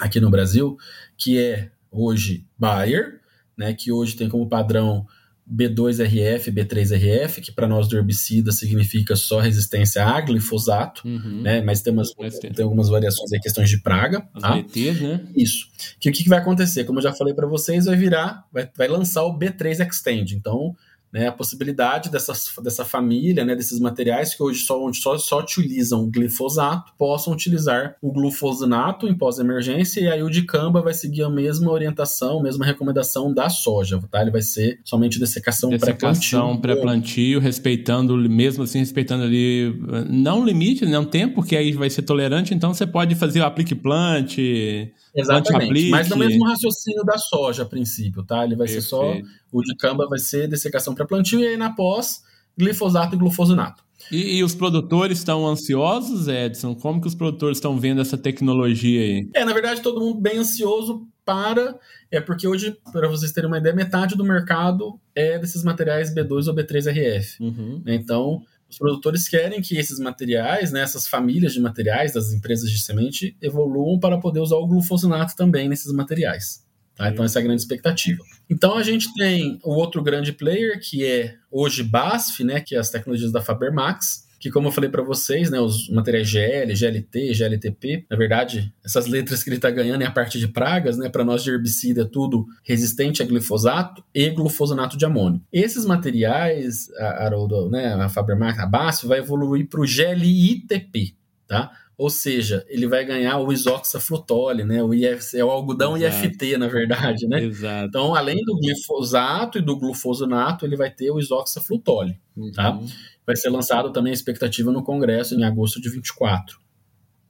aqui no Brasil, que é hoje Bayer, né, que hoje tem como padrão B2RF, B3RF, que para nós do herbicida significa só resistência a glifosato, uhum. né? Mas tem, umas, tem algumas variações aí, questões de praga. As tá? BTs, né? Isso. Que o que, que vai acontecer? Como eu já falei para vocês, vai virar, vai, vai lançar o B3 Extend. Então, né, a possibilidade dessas, dessa família, né, desses materiais que hoje só, só, só utilizam glifosato, possam utilizar o glufosinato em pós-emergência e aí o dicamba vai seguir a mesma orientação, a mesma recomendação da soja, tá? Ele vai ser somente dessecação, dessecação pré-plantio. Pré respeitando, mesmo assim, respeitando ali, não limite, não tempo, porque aí vai ser tolerante, então você pode fazer o aplique-plante, Exatamente, mas no mesmo raciocínio da soja a princípio, tá? Ele vai Perfeito. ser só, o dicamba vai ser dessecação para plantio e aí na pós, glifosato e glufosinato. E, e, os produtores estão ansiosos, Edson? Como que os produtores estão vendo essa tecnologia aí? É, na verdade, todo mundo bem ansioso para. É porque hoje, para vocês terem uma ideia, metade do mercado é desses materiais B2 ou B3RF. Uhum. Então, os produtores querem que esses materiais, né, essas famílias de materiais das empresas de semente, evoluam para poder usar o glufosinato também nesses materiais. Tá? Então, essa é a grande expectativa. Então, a gente tem o outro grande player, que é hoje BASF, né, que é as tecnologias da Faber Max, que como eu falei para vocês, né, os materiais GL, GLT, GLTP, na verdade, essas letras que ele está ganhando é a parte de pragas, né, para nós de herbicida é tudo resistente a glifosato e glufosinato de amônio. Esses materiais, a, Haroldo, né, a a BASF, vai evoluir para o GLITP, tá? Ou seja, ele vai ganhar o isoxaflutole, né? O IF, é o algodão Exato. IFT, na verdade, né? Exato. Então, além do glifosato e do glufosinato, ele vai ter o isoxaflutole, tá? uhum. tá? vai ser lançado também a expectativa no Congresso em agosto de 24.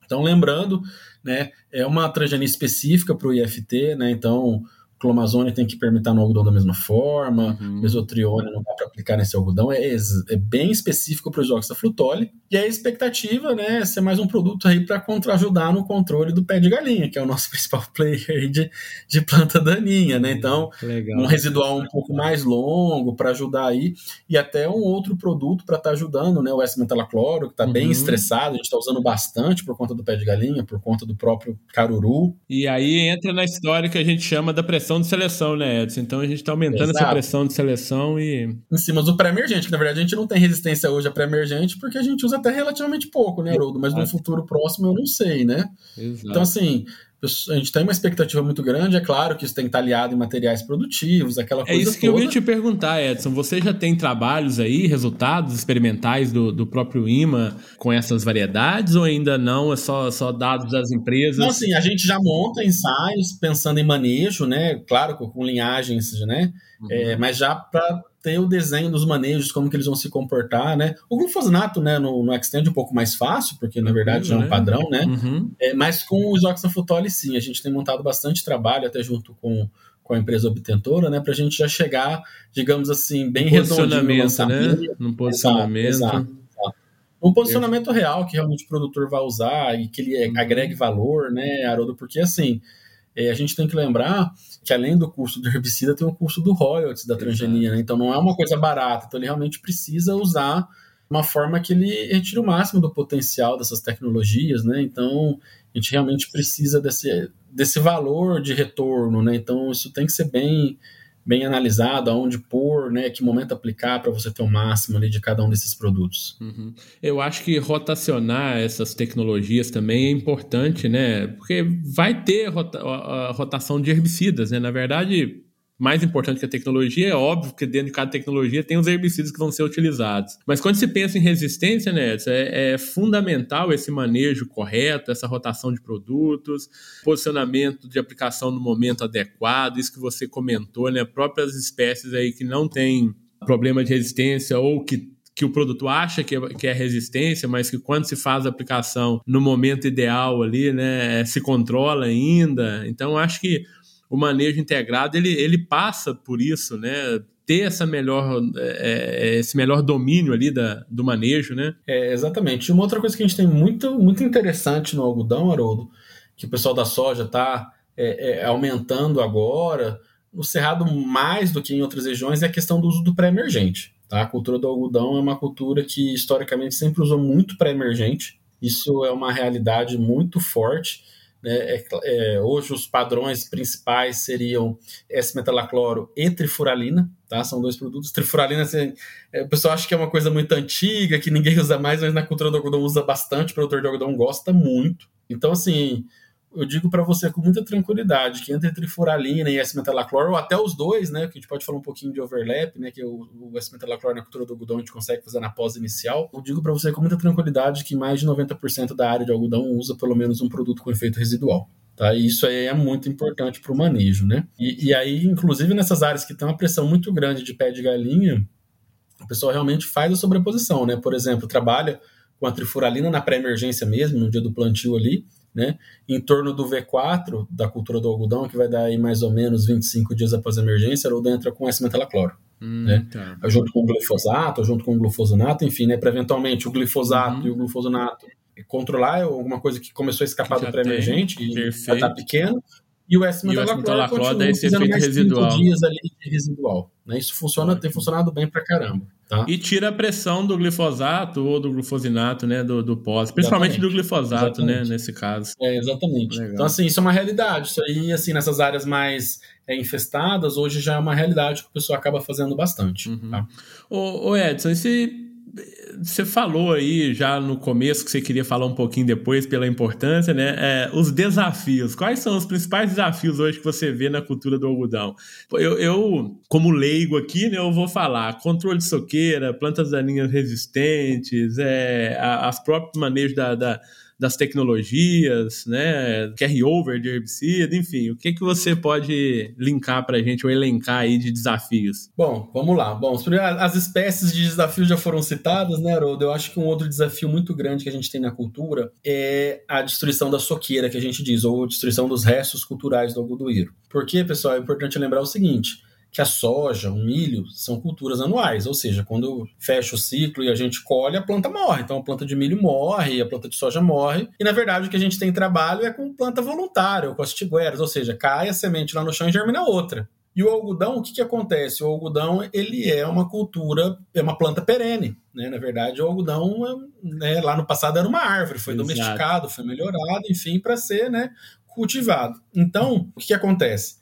Então, lembrando, né, é uma transgenia específica para o IFT, né, então clomazone tem que permitir no algodão da mesma forma, uhum. mesotrione não dá para aplicar nesse algodão, é, é bem específico para o isoxaflutole. E a expectativa né, é ser mais um produto aí para ajudar no controle do pé de galinha, que é o nosso principal player de, de planta daninha. Né? Então, Legal. um residual um pouco mais longo para ajudar aí, e até um outro produto para estar tá ajudando, né, o S-metalacloro, que está uhum. bem estressado, a gente está usando bastante por conta do pé de galinha, por conta do próprio caruru. E aí entra na história que a gente chama da pressão pressão de seleção, né, Edson? Então a gente está aumentando Exato. essa pressão de seleção e. Em cima do pré-emergente, que na verdade a gente não tem resistência hoje a pré-emergente porque a gente usa até relativamente pouco, né, Haroldo? Mas no futuro próximo eu não sei, né? Exato. Então, assim, a gente tem uma expectativa muito grande, é claro que isso tem que estar aliado em materiais produtivos, aquela é coisa É isso que toda. eu ia te perguntar, Edson. Você já tem trabalhos aí, resultados experimentais do, do próprio IMA com essas variedades ou ainda não? É só, só dados das empresas? Não, assim, a gente já monta ensaios pensando em manejo, né? Claro, com linhagens, né? Uhum. É, mas já para ter o desenho dos manejos, como que eles vão se comportar, né? O glufosinato, né, no, no Extend é um pouco mais fácil, porque na verdade já é um né? padrão, né? Uhum. É, mas com o isoxafutole, sim, a gente tem montado bastante trabalho, até junto com, com a empresa obtentora, né, para a gente já chegar, digamos assim, bem redondinho no. Né? Num posicionamento. Exato, exato um posicionamento real que realmente o produtor vai usar e que ele uhum. agregue valor, né, Haroldo? Porque assim, é, a gente tem que lembrar que além do custo do herbicida, tem o custo do royalties da transgenia, né? Então não é uma coisa barata. Então ele realmente precisa usar uma forma que ele retire o máximo do potencial dessas tecnologias, né? Então a gente realmente precisa desse, desse valor de retorno, né? Então isso tem que ser bem bem analisado, aonde pôr, né, que momento aplicar para você ter o máximo ali de cada um desses produtos. Uhum. Eu acho que rotacionar essas tecnologias também é importante, né? Porque vai ter rota rotação de herbicidas, né? Na verdade, mais importante que a tecnologia, é óbvio que dentro de cada tecnologia tem os herbicidas que vão ser utilizados. Mas quando se pensa em resistência, né, é, é fundamental esse manejo correto, essa rotação de produtos, posicionamento de aplicação no momento adequado, isso que você comentou, né, próprias espécies aí que não têm problema de resistência ou que que o produto acha que é, que é resistência, mas que quando se faz a aplicação no momento ideal ali, né, se controla ainda. Então, acho que o manejo integrado ele, ele passa por isso, né? Ter essa melhor, é, é, esse melhor domínio ali da, do manejo, né? É, exatamente. Uma outra coisa que a gente tem muito, muito interessante no algodão, Haroldo, que o pessoal da soja está é, é, aumentando agora, no Cerrado mais do que em outras regiões, é a questão do uso do pré-emergente. Tá? A cultura do algodão é uma cultura que historicamente sempre usou muito pré-emergente. Isso é uma realidade muito forte né? É, é, hoje os padrões principais seriam S-metalacloro e trifuralina, tá? São dois produtos. Trifuralina, assim, é, o pessoal acha que é uma coisa muito antiga, que ninguém usa mais, mas na cultura do algodão usa bastante, o produtor de algodão gosta muito. Então, assim, eu digo para você com muita tranquilidade que entre trifuralina e S-metalaclor, ou até os dois, né, que a gente pode falar um pouquinho de overlap, né, que o, o S-metalaclor na cultura do algodão a gente consegue fazer na pós inicial, eu digo para você com muita tranquilidade que mais de 90% da área de algodão usa pelo menos um produto com efeito residual. Tá? E isso aí é muito importante para o manejo. Né? E, e aí, inclusive nessas áreas que tem uma pressão muito grande de pé de galinha, o pessoal realmente faz a sobreposição. Né? Por exemplo, trabalha com a trifuralina na pré-emergência mesmo, no dia do plantio ali, né? Em torno do V4 da cultura do algodão, que vai dar aí mais ou menos 25 dias após a emergência, a Roda entra com S-metalacloro. Hum, né? Tá. Junto com o glifosato, junto com o glufosinato, enfim, né? Para eventualmente o glifosato uhum. e o glufosinato controlar é alguma coisa que começou a escapar do pré-emergente e já está pequeno. E o S-metalacloro continua esse efeito mais residual. dias ali de residual. Né? Isso funciona, tem funcionado bem para caramba. Tá? E tira a pressão do glifosato ou do glufosinato, né, do, do pós, principalmente exatamente. do glifosato, né, exatamente. né, nesse caso. É, exatamente. Legal. Então, assim, isso é uma realidade. Isso aí, assim, nessas áreas mais é, infestadas, hoje já é uma realidade que o pessoal acaba fazendo bastante. Uhum. Tá? Ô, ô Edson, esse você falou aí já no começo que você queria falar um pouquinho depois pela importância, né? É, os desafios. Quais são os principais desafios hoje que você vê na cultura do algodão? Eu, eu como leigo aqui, né, eu vou falar controle de soqueira, plantas daninhas resistentes, é, as próprios manejos da, da das tecnologias, né, carry-over de herbicida, enfim, o que, que você pode linkar para a gente ou elencar aí de desafios? Bom, vamos lá. Bom, as espécies de desafios já foram citadas, né, Haroldo? Eu acho que um outro desafio muito grande que a gente tem na cultura é a destruição da soqueira, que a gente diz, ou destruição dos restos culturais do algodoeiro. Porque, pessoal, é importante lembrar o seguinte, que a soja, o milho, são culturas anuais, ou seja, quando fecha o ciclo e a gente colhe, a planta morre. Então a planta de milho morre, a planta de soja morre. E na verdade o que a gente tem trabalho é com planta voluntária, ou com as tigueras, ou seja, cai a semente lá no chão e germina outra. E o algodão, o que, que acontece? O algodão ele é uma cultura, é uma planta perene. Né? Na verdade, o algodão né, lá no passado era uma árvore, foi Exato. domesticado, foi melhorado, enfim, para ser né, cultivado. Então, o que, que acontece?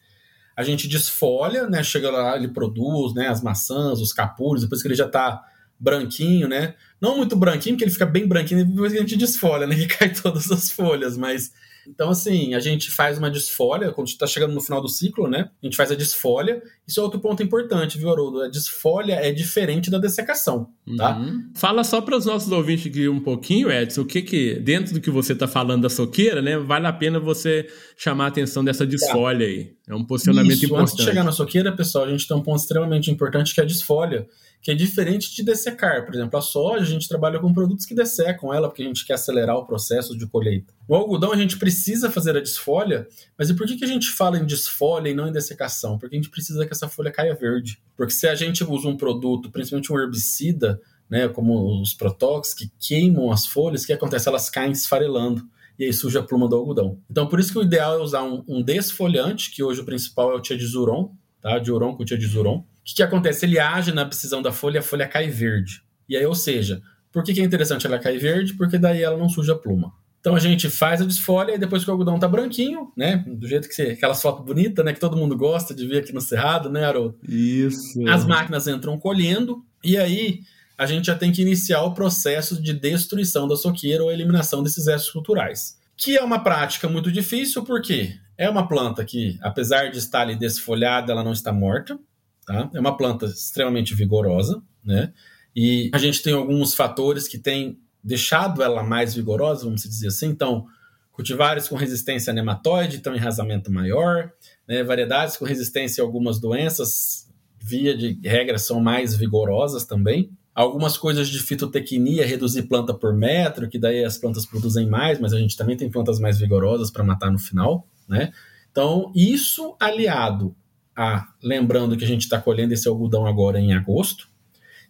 A gente desfolha, né? Chega lá, ele produz, né? As maçãs, os capulhos, depois que ele já está branquinho, né? Não muito branquinho, porque ele fica bem branquinho depois que a gente desfolha, né? Que cai todas as folhas, mas então, assim, a gente faz uma desfolha, quando está chegando no final do ciclo, né? A gente faz a desfolha. Isso é outro ponto importante, viu, Haroldo? A desfolha é diferente da dessecação, tá? Uhum. Fala só para os nossos ouvintes aqui um pouquinho, Edson, o que que, dentro do que você está falando da soqueira, né? Vale a pena você chamar a atenção dessa desfolha tá. aí. É um posicionamento Isso, importante. Antes de chegar na soqueira, pessoal, a gente tem um ponto extremamente importante que é a desfolha que é diferente de dessecar. Por exemplo, a soja, a gente trabalha com produtos que dessecam ela, porque a gente quer acelerar o processo de colheita. O algodão, a gente precisa fazer a desfolha, mas e por que, que a gente fala em desfolha e não em dessecação? Porque a gente precisa que essa folha caia verde. Porque se a gente usa um produto, principalmente um herbicida, né, como os protox, que queimam as folhas, o que acontece? Elas caem esfarelando e aí suja a pluma do algodão. Então, por isso que o ideal é usar um, um desfolhante, que hoje o principal é o tiadizuron, tá? Diuron com tiadizuron, que, que acontece? Ele age na abscisão da folha a folha cai verde. E aí, ou seja, por que, que é interessante ela cair verde? Porque daí ela não suja a pluma. Então a gente faz a desfolha e depois que o algodão tá branquinho, né? Do jeito que você. Aquelas fotos bonitas, né? Que todo mundo gosta de ver aqui no Cerrado, né, Haroldo? Isso. As máquinas entram colhendo e aí a gente já tem que iniciar o processo de destruição da soqueira ou eliminação desses restos culturais. Que é uma prática muito difícil, porque é uma planta que, apesar de estar ali desfolhada, ela não está morta. Tá? É uma planta extremamente vigorosa, né? E a gente tem alguns fatores que têm deixado ela mais vigorosa, vamos dizer assim. Então, cultivares com resistência a nematóide estão em rasamento maior, né? variedades com resistência a algumas doenças, via de regra, são mais vigorosas também. Algumas coisas de fitotecnia, reduzir planta por metro, que daí as plantas produzem mais, mas a gente também tem plantas mais vigorosas para matar no final, né? Então, isso aliado a, lembrando que a gente está colhendo esse algodão agora em agosto,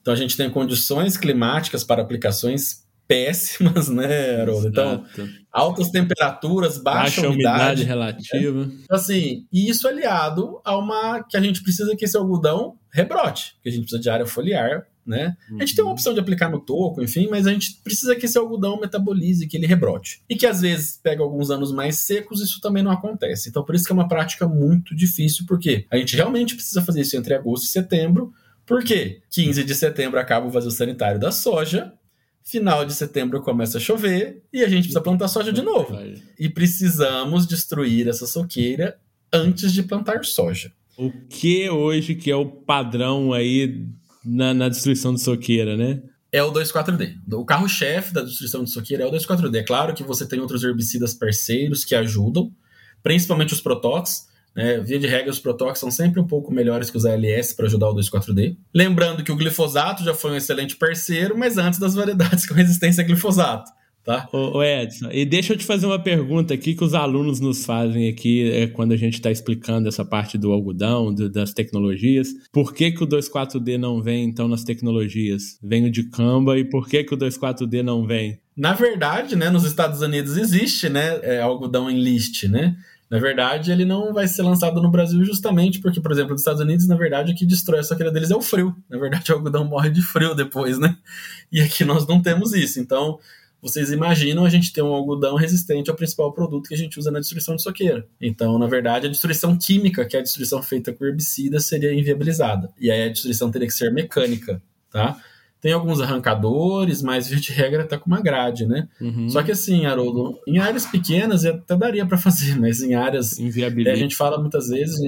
então a gente tem condições climáticas para aplicações péssimas, né, Haroldo? Então, altas temperaturas, baixa, baixa umidade, umidade relativa. Né? Assim, e isso aliado a uma que a gente precisa que esse algodão rebrote, que a gente precisa de área foliar, né? Uhum. A gente tem uma uhum. opção de aplicar no toco, enfim, mas a gente precisa que esse algodão metabolize, que ele rebrote. E que às vezes pega alguns anos mais secos, isso também não acontece. Então, por isso que é uma prática muito difícil, porque a gente realmente precisa fazer isso entre agosto e setembro, porque 15 de setembro acaba o vazio sanitário da soja, Final de setembro começa a chover e a gente precisa plantar soja de novo. E precisamos destruir essa soqueira antes de plantar soja. O que hoje que é o padrão aí na, na destruição de soqueira, né? É o 2,4-D. O carro-chefe da destruição de soqueira é o 2,4-D. É claro que você tem outros herbicidas parceiros que ajudam, principalmente os protóxicos, né? Via de regra, os Protox são sempre um pouco melhores que os ALS para ajudar o 2,4-D. Lembrando que o glifosato já foi um excelente parceiro, mas antes das variedades com resistência a glifosato. Tá? Ô, Edson, e deixa eu te fazer uma pergunta aqui que os alunos nos fazem aqui é, quando a gente está explicando essa parte do algodão, do, das tecnologias. Por que, que o 2,4-D não vem, então, nas tecnologias? Vem o de Camba e por que, que o 2,4-D não vem? Na verdade, né, nos Estados Unidos existe né, é, algodão em list, né? Na verdade, ele não vai ser lançado no Brasil justamente porque, por exemplo, nos Estados Unidos, na verdade, o que destrói a soqueira deles é o frio. Na verdade, o algodão morre de frio depois, né? E aqui nós não temos isso. Então, vocês imaginam a gente ter um algodão resistente ao principal produto que a gente usa na destruição de soqueira. Então, na verdade, a destruição química, que é a destruição feita com herbicida, seria inviabilizada. E aí a destruição teria que ser mecânica, tá? Tem alguns arrancadores, mas via de regra tá com uma grade, né? Uhum. Só que assim, Haroldo, em áreas pequenas até daria para fazer, mas em áreas. É, a gente fala muitas vezes,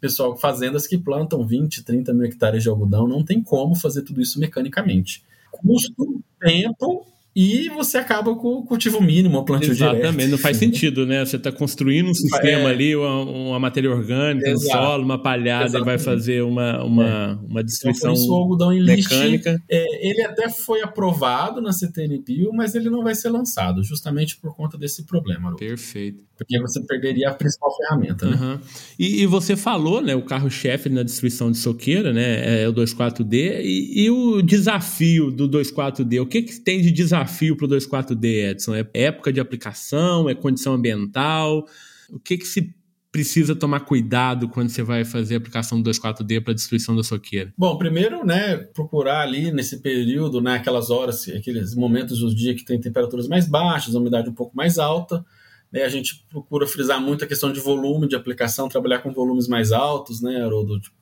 pessoal, fazendas que plantam 20, 30 mil hectares de algodão, não tem como fazer tudo isso mecanicamente. Custo, tempo e você acaba com o cultivo mínimo, o plantio Exatamente, direto. não faz sentido, né? Você está construindo um sistema é. ali, uma, uma, matéria orgânica, Exato. um solo, uma palhada, Exatamente. e vai fazer uma, uma, é. uma destruição então, o algodão em mecânica. É, ele até foi aprovado na CTNBio, mas ele não vai ser lançado, justamente por conta desse problema. Perfeito. Porque você perderia a principal ferramenta, né? Uhum. E, e, você falou, né, o carro-chefe na destruição de soqueira, né, é o 24D, e, e o desafio do 24D, o que, que tem de desafio desafio para o 24D, Edson? É época de aplicação? É condição ambiental? O que, que se precisa tomar cuidado quando você vai fazer a aplicação do 24D para destruição da soqueira? Bom, primeiro, né, procurar ali nesse período, né, aquelas horas, aqueles momentos do dia que tem temperaturas mais baixas, umidade um pouco mais alta, né, a gente procura frisar muito a questão de volume de aplicação, trabalhar com volumes mais altos, né, Haroldo, tipo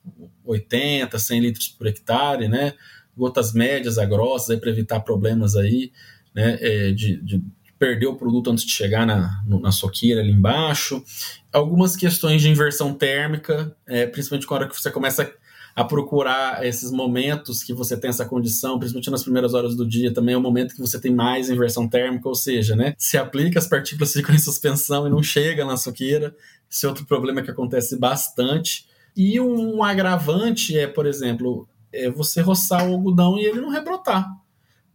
80, 100 litros por hectare, né, gotas médias a grossas, para evitar problemas aí, né, é, de, de, perder o produto antes de chegar na, na soqueira ali embaixo. Algumas questões de inversão térmica, é, principalmente quando hora que você começa a procurar esses momentos que você tem essa condição, principalmente nas primeiras horas do dia, também é o momento que você tem mais inversão térmica, ou seja, né, se aplica as partículas ficam em suspensão e não chega na soqueira. Esse é outro problema que acontece bastante. E um agravante é, por exemplo, é você roçar o algodão e ele não rebrotar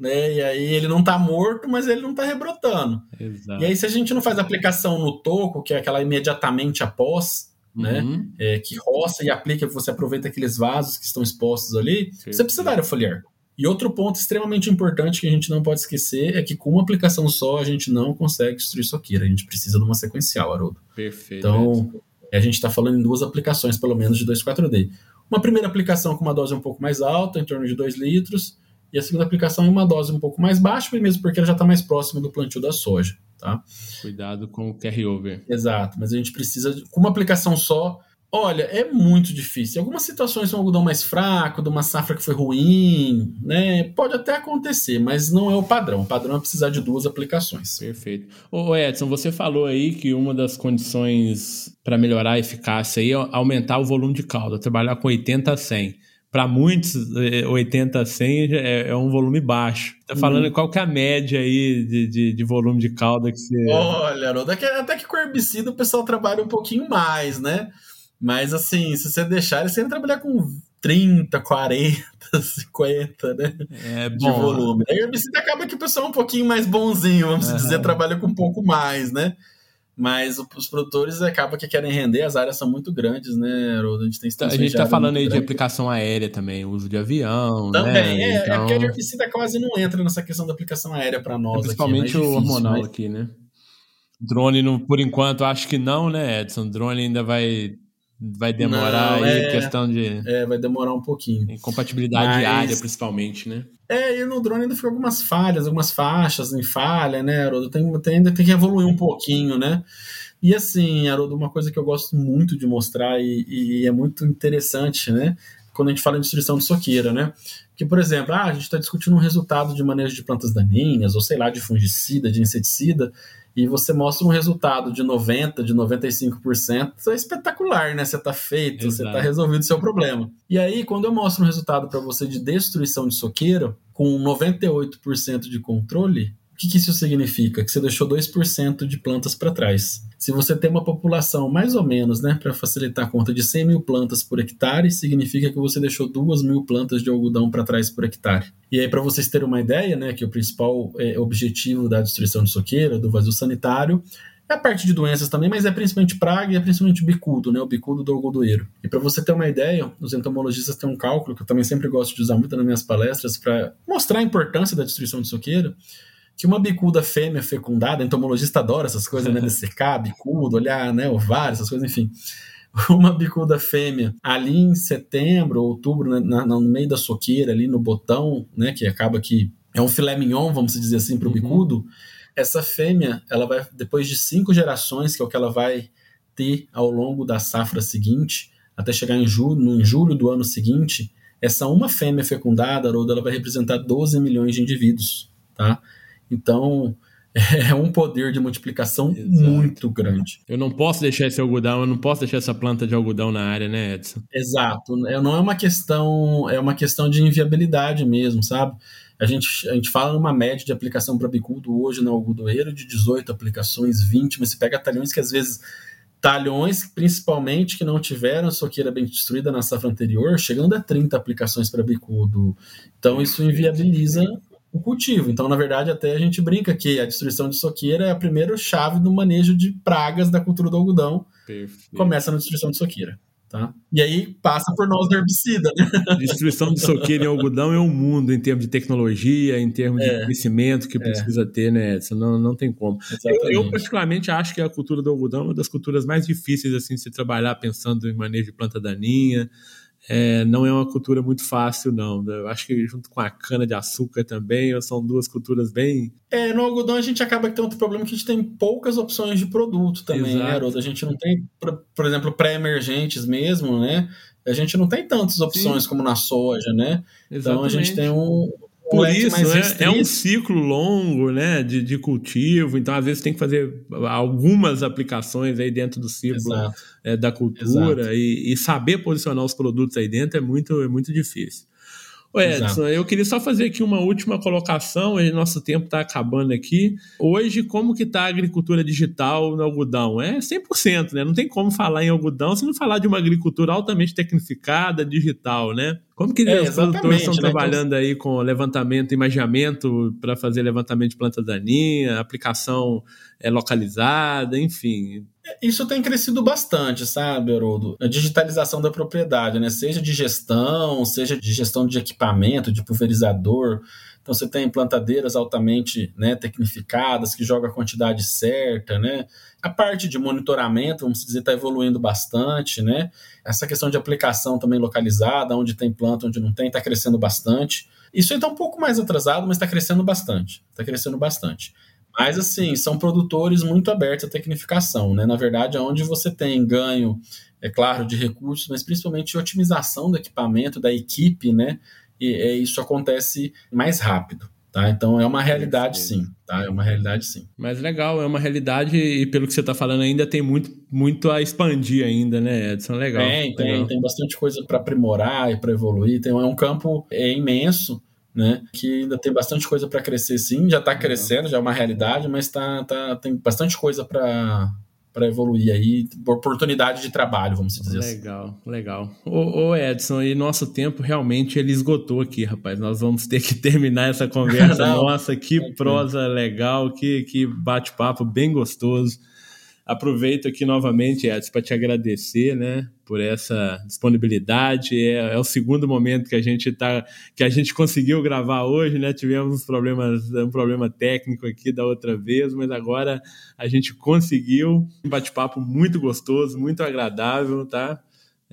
né? E aí ele não está morto, mas ele não está rebrotando. Exato. E aí, se a gente não faz aplicação no toco, que é aquela imediatamente após, né? uhum. né? É, que roça e aplica, você aproveita aqueles vasos que estão expostos ali, Perfeito. você precisa dar área foliar. E outro ponto extremamente importante que a gente não pode esquecer é que com uma aplicação só a gente não consegue destruir soqueira. A gente precisa de uma sequencial, Haroldo. Perfeito. Então, a gente está falando em duas aplicações, pelo menos, de 2,4-D. Uma primeira aplicação com uma dose um pouco mais alta, em torno de 2 litros, e a segunda aplicação em uma dose um pouco mais baixa, mesmo porque ela já está mais próxima do plantio da soja. tá? Cuidado com o carryover. Exato, mas a gente precisa, de, com uma aplicação só, Olha, é muito difícil. Em algumas situações um algodão mais fraco, de uma safra que foi ruim, né? Pode até acontecer, mas não é o padrão. O padrão é precisar de duas aplicações. Perfeito. Ô Edson, você falou aí que uma das condições para melhorar a eficácia aí é aumentar o volume de calda, trabalhar com 80 a 100 para muitos, 80 a 100 é, é, um volume baixo. Tá falando uhum. qual que é a média aí de, de, de, volume de calda que você. Olha, Haroldo, até que com herbicida o pessoal trabalha um pouquinho mais, né? Mas assim, se você deixar, você vai trabalhar com 30, 40, 50, né? É bom. De volume. Aí herbicida acaba que o pessoal é um pouquinho mais bonzinho, vamos uhum. dizer, trabalha com um pouco mais, né? Mas os produtores acabam que querem render, as áreas são muito grandes, né, A gente tem A gente está falando aí grande. de aplicação aérea também, uso de avião. Também, né? é, então... é porque a herbicida quase não entra nessa questão da aplicação aérea para nós. É principalmente aqui, é o hormonal mas... aqui, né? Drone, por enquanto, acho que não, né, Edson? Drone ainda vai vai demorar Não, aí, é, questão de. É, vai demorar um pouquinho. Incompatibilidade Mas, diária, principalmente, né? É, e no drone ainda fica algumas falhas, algumas faixas em falha, né, Haroldo? Tem, tem, ainda tem que evoluir um pouquinho, né? E assim, Haroldo, uma coisa que eu gosto muito de mostrar e, e é muito interessante, né? Quando a gente fala em destruição de soqueira, né? Que, por exemplo, ah, a gente está discutindo um resultado de manejo de plantas daninhas, ou sei lá, de fungicida, de inseticida, e você mostra um resultado de 90%, de 95%, isso é espetacular, né? Você está feito, Exato. você está resolvido o seu problema. E aí, quando eu mostro um resultado para você de destruição de soqueira, com 98% de controle, que, que isso significa? Que você deixou 2% de plantas para trás. Se você tem uma população mais ou menos, né, para facilitar a conta, de 100 mil plantas por hectare, significa que você deixou 2 mil plantas de algodão para trás por hectare. E aí, para vocês terem uma ideia, né, que o principal é, objetivo da destruição de soqueira, do vazio sanitário, é a parte de doenças também, mas é principalmente praga e é principalmente bicudo, né? O bicudo do algodoeiro. E para você ter uma ideia, os entomologistas têm um cálculo que eu também sempre gosto de usar muito nas minhas palestras para mostrar a importância da destruição de soqueira que uma bicuda fêmea fecundada, entomologista adora essas coisas, né? Dessecar, bicudo, olhar, né? Ovário, essas coisas, enfim. Uma bicuda fêmea ali em setembro, outubro, né, na, no meio da soqueira, ali no botão, né? Que acaba que é um filé mignon, vamos dizer assim, para o uhum. bicudo. Essa fêmea, ela vai, depois de cinco gerações, que é o que ela vai ter ao longo da safra seguinte, até chegar em julho, em julho do ano seguinte, essa uma fêmea fecundada, Haroldo, ela vai representar 12 milhões de indivíduos, tá? Então, é um poder de multiplicação Exato. muito grande. Eu não posso deixar esse algodão, eu não posso deixar essa planta de algodão na área, né, Edson? Exato. É, não é uma questão, é uma questão de inviabilidade mesmo, sabe? A gente, a gente fala numa média de aplicação para bicudo hoje na algodoeiro de 18 aplicações, 20, mas você pega talhões que às vezes talhões, principalmente que não tiveram a soqueira bem destruída na safra anterior, chegando a 30 aplicações para bicudo. Então isso inviabiliza o cultivo. Então, na verdade, até a gente brinca que a destruição de soqueira é a primeira chave do manejo de pragas da cultura do algodão. Perfeito. Começa na destruição de soqueira. Tá? E aí passa por nós do herbicida. Né? Destruição de soqueira e algodão é um mundo em termos de tecnologia, em termos é, de conhecimento que é. precisa ter, né, Edson? Não, não tem como. Eu, eu, particularmente, acho que a cultura do algodão é uma das culturas mais difíceis assim, de se trabalhar pensando em manejo de planta daninha é, não é uma cultura muito fácil, não. Eu acho que junto com a cana-de-açúcar também, são duas culturas bem. É, no algodão a gente acaba que tem outro problema que a gente tem poucas opções de produto também, né, Exato. né, A gente não tem, por exemplo, pré-emergentes mesmo, né? A gente não tem tantas opções Sim. como na soja, né? Exatamente. Então a gente tem um, por isso, é, é, um ciclo longo né, de, de cultivo, então às vezes tem que fazer algumas aplicações aí dentro do ciclo é, da cultura e, e, saber posicionar os produtos aí dentro é muito, é muito difícil. Ô Edson, Exato. eu queria só fazer aqui uma última colocação, nosso tempo está acabando aqui. Hoje, como que está a agricultura digital no algodão? É 100%, né? Não tem como falar em algodão se não falar de uma agricultura altamente tecnificada, digital, né? Como que é, os produtores estão né? trabalhando aí com levantamento, imaginamento para fazer levantamento de planta daninha, aplicação é, localizada, enfim. Isso tem crescido bastante, sabe, Haroldo? A digitalização da propriedade, né? Seja de gestão, seja de gestão de equipamento, de pulverizador. Então você tem plantadeiras altamente né, tecnificadas que jogam a quantidade certa, né? A parte de monitoramento, vamos dizer, está evoluindo bastante, né? Essa questão de aplicação também localizada, onde tem planta, onde não tem, está crescendo bastante. Isso está um pouco mais atrasado, mas está crescendo bastante. Está crescendo bastante. Mas, assim, são produtores muito abertos à tecnificação, né? Na verdade, onde você tem ganho, é claro, de recursos, mas principalmente otimização do equipamento, da equipe, né? E, é, isso acontece mais rápido. Tá? Então é uma realidade sim, tá? É uma realidade sim. Mas legal, é uma realidade e pelo que você está falando ainda tem muito, muito a expandir ainda, né, Edson? Legal. Tem, tem, legal. tem bastante coisa para aprimorar e para evoluir. Tem, é um campo é imenso, né? Que ainda tem bastante coisa para crescer sim, já está crescendo, já é uma realidade, mas tá, tá, tem bastante coisa para para evoluir aí, oportunidade de trabalho, vamos dizer legal, assim. Legal, legal. Ô, Edson, e nosso tempo realmente ele esgotou aqui, rapaz. Nós vamos ter que terminar essa conversa. Nossa, que prosa legal, que, que bate-papo bem gostoso. Aproveito aqui novamente, Edson, para te agradecer, né, por essa disponibilidade. É, é, o segundo momento que a gente tá, que a gente conseguiu gravar hoje, né? Tivemos problemas, um problema técnico aqui da outra vez, mas agora a gente conseguiu um bate-papo muito gostoso, muito agradável, tá?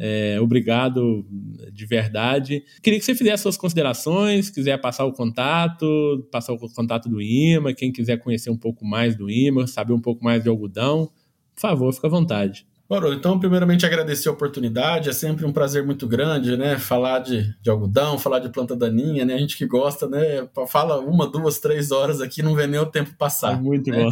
É, obrigado de verdade. Queria que você fizesse suas considerações, quiser passar o contato, passar o contato do IMA, quem quiser conhecer um pouco mais do IMA, saber um pouco mais de algodão, por favor, fica à vontade. Bom, então, primeiramente, agradecer a oportunidade. É sempre um prazer muito grande, né? Falar de, de algodão, falar de planta daninha, né? A gente que gosta, né? Fala uma, duas, três horas aqui, não vê nem o tempo passar. É muito né? bom.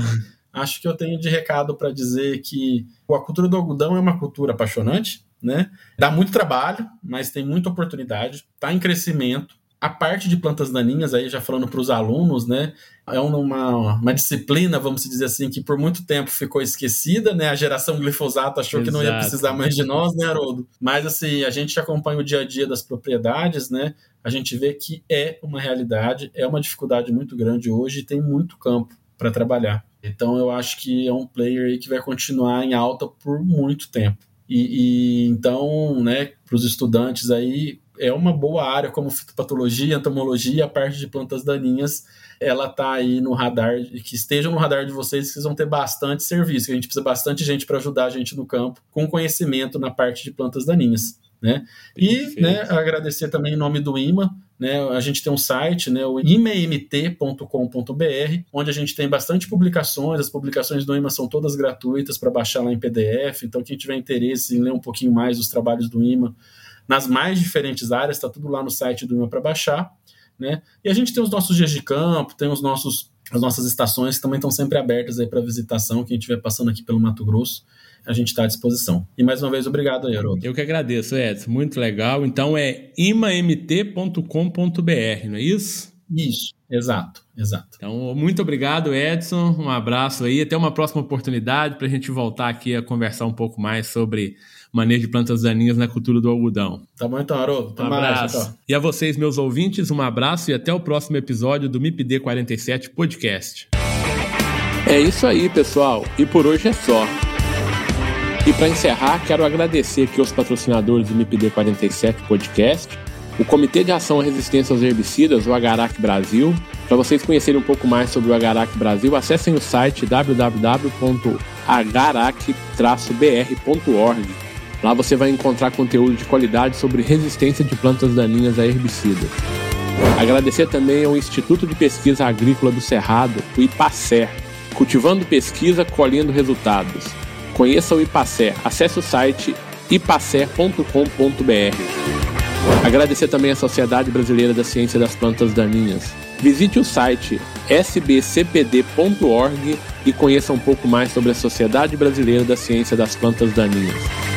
Acho que eu tenho de recado para dizer que a cultura do algodão é uma cultura apaixonante, né? Dá muito trabalho, mas tem muita oportunidade, está em crescimento. A parte de plantas daninhas, aí já falando para os alunos, né? É uma, uma disciplina, vamos dizer assim, que por muito tempo ficou esquecida, né? A geração glifosato achou Exato. que não ia precisar mais de nós, né, Haroldo? Mas, assim, a gente acompanha o dia a dia das propriedades, né? A gente vê que é uma realidade, é uma dificuldade muito grande hoje e tem muito campo para trabalhar. Então, eu acho que é um player que vai continuar em alta por muito tempo. E, e então, né, para os estudantes aí, é uma boa área como fitopatologia, entomologia, a parte de plantas daninhas, ela tá aí no radar, que estejam no radar de vocês, que vocês vão ter bastante serviço, que a gente precisa bastante gente para ajudar a gente no campo, com conhecimento na parte de plantas daninhas. Né? E né, agradecer também em nome do IMA, né, a gente tem um site, né, o imamt.com.br, onde a gente tem bastante publicações, as publicações do IMA são todas gratuitas para baixar lá em PDF, então quem tiver interesse em ler um pouquinho mais dos trabalhos do IMA, nas mais diferentes áreas, está tudo lá no site do IMA para baixar. Né? E a gente tem os nossos dias de campo, tem os nossos, as nossas estações que também estão sempre abertas para visitação. Quem estiver passando aqui pelo Mato Grosso, a gente está à disposição. E mais uma vez, obrigado aí, Haroldo. Eu que agradeço, Edson. Muito legal. Então é imamt.com.br, não é isso? Isso, exato, exato. Então, muito obrigado, Edson. Um abraço aí. Até uma próxima oportunidade para a gente voltar aqui a conversar um pouco mais sobre manejo de plantas daninhas na cultura do algodão. Tá bom então, Haroldo. Um abraço. Mais, e a vocês, meus ouvintes, um abraço e até o próximo episódio do MIPD 47 Podcast. É isso aí, pessoal. E por hoje é só. E para encerrar, quero agradecer aqui aos patrocinadores do MIPD 47 Podcast, o Comitê de Ação à Resistência aos Herbicidas, o Agarac Brasil. Para vocês conhecerem um pouco mais sobre o Agarac Brasil, acessem o site www.agarac-br.org Lá você vai encontrar conteúdo de qualidade sobre resistência de plantas daninhas a herbicidas. Agradecer também ao Instituto de Pesquisa Agrícola do Cerrado, o IPACER, cultivando pesquisa, colhendo resultados. Conheça o IPACER, acesse o site ipacer.com.br. Agradecer também à Sociedade Brasileira da Ciência das Plantas Daninhas. Visite o site sbcpd.org e conheça um pouco mais sobre a Sociedade Brasileira da Ciência das Plantas Daninhas.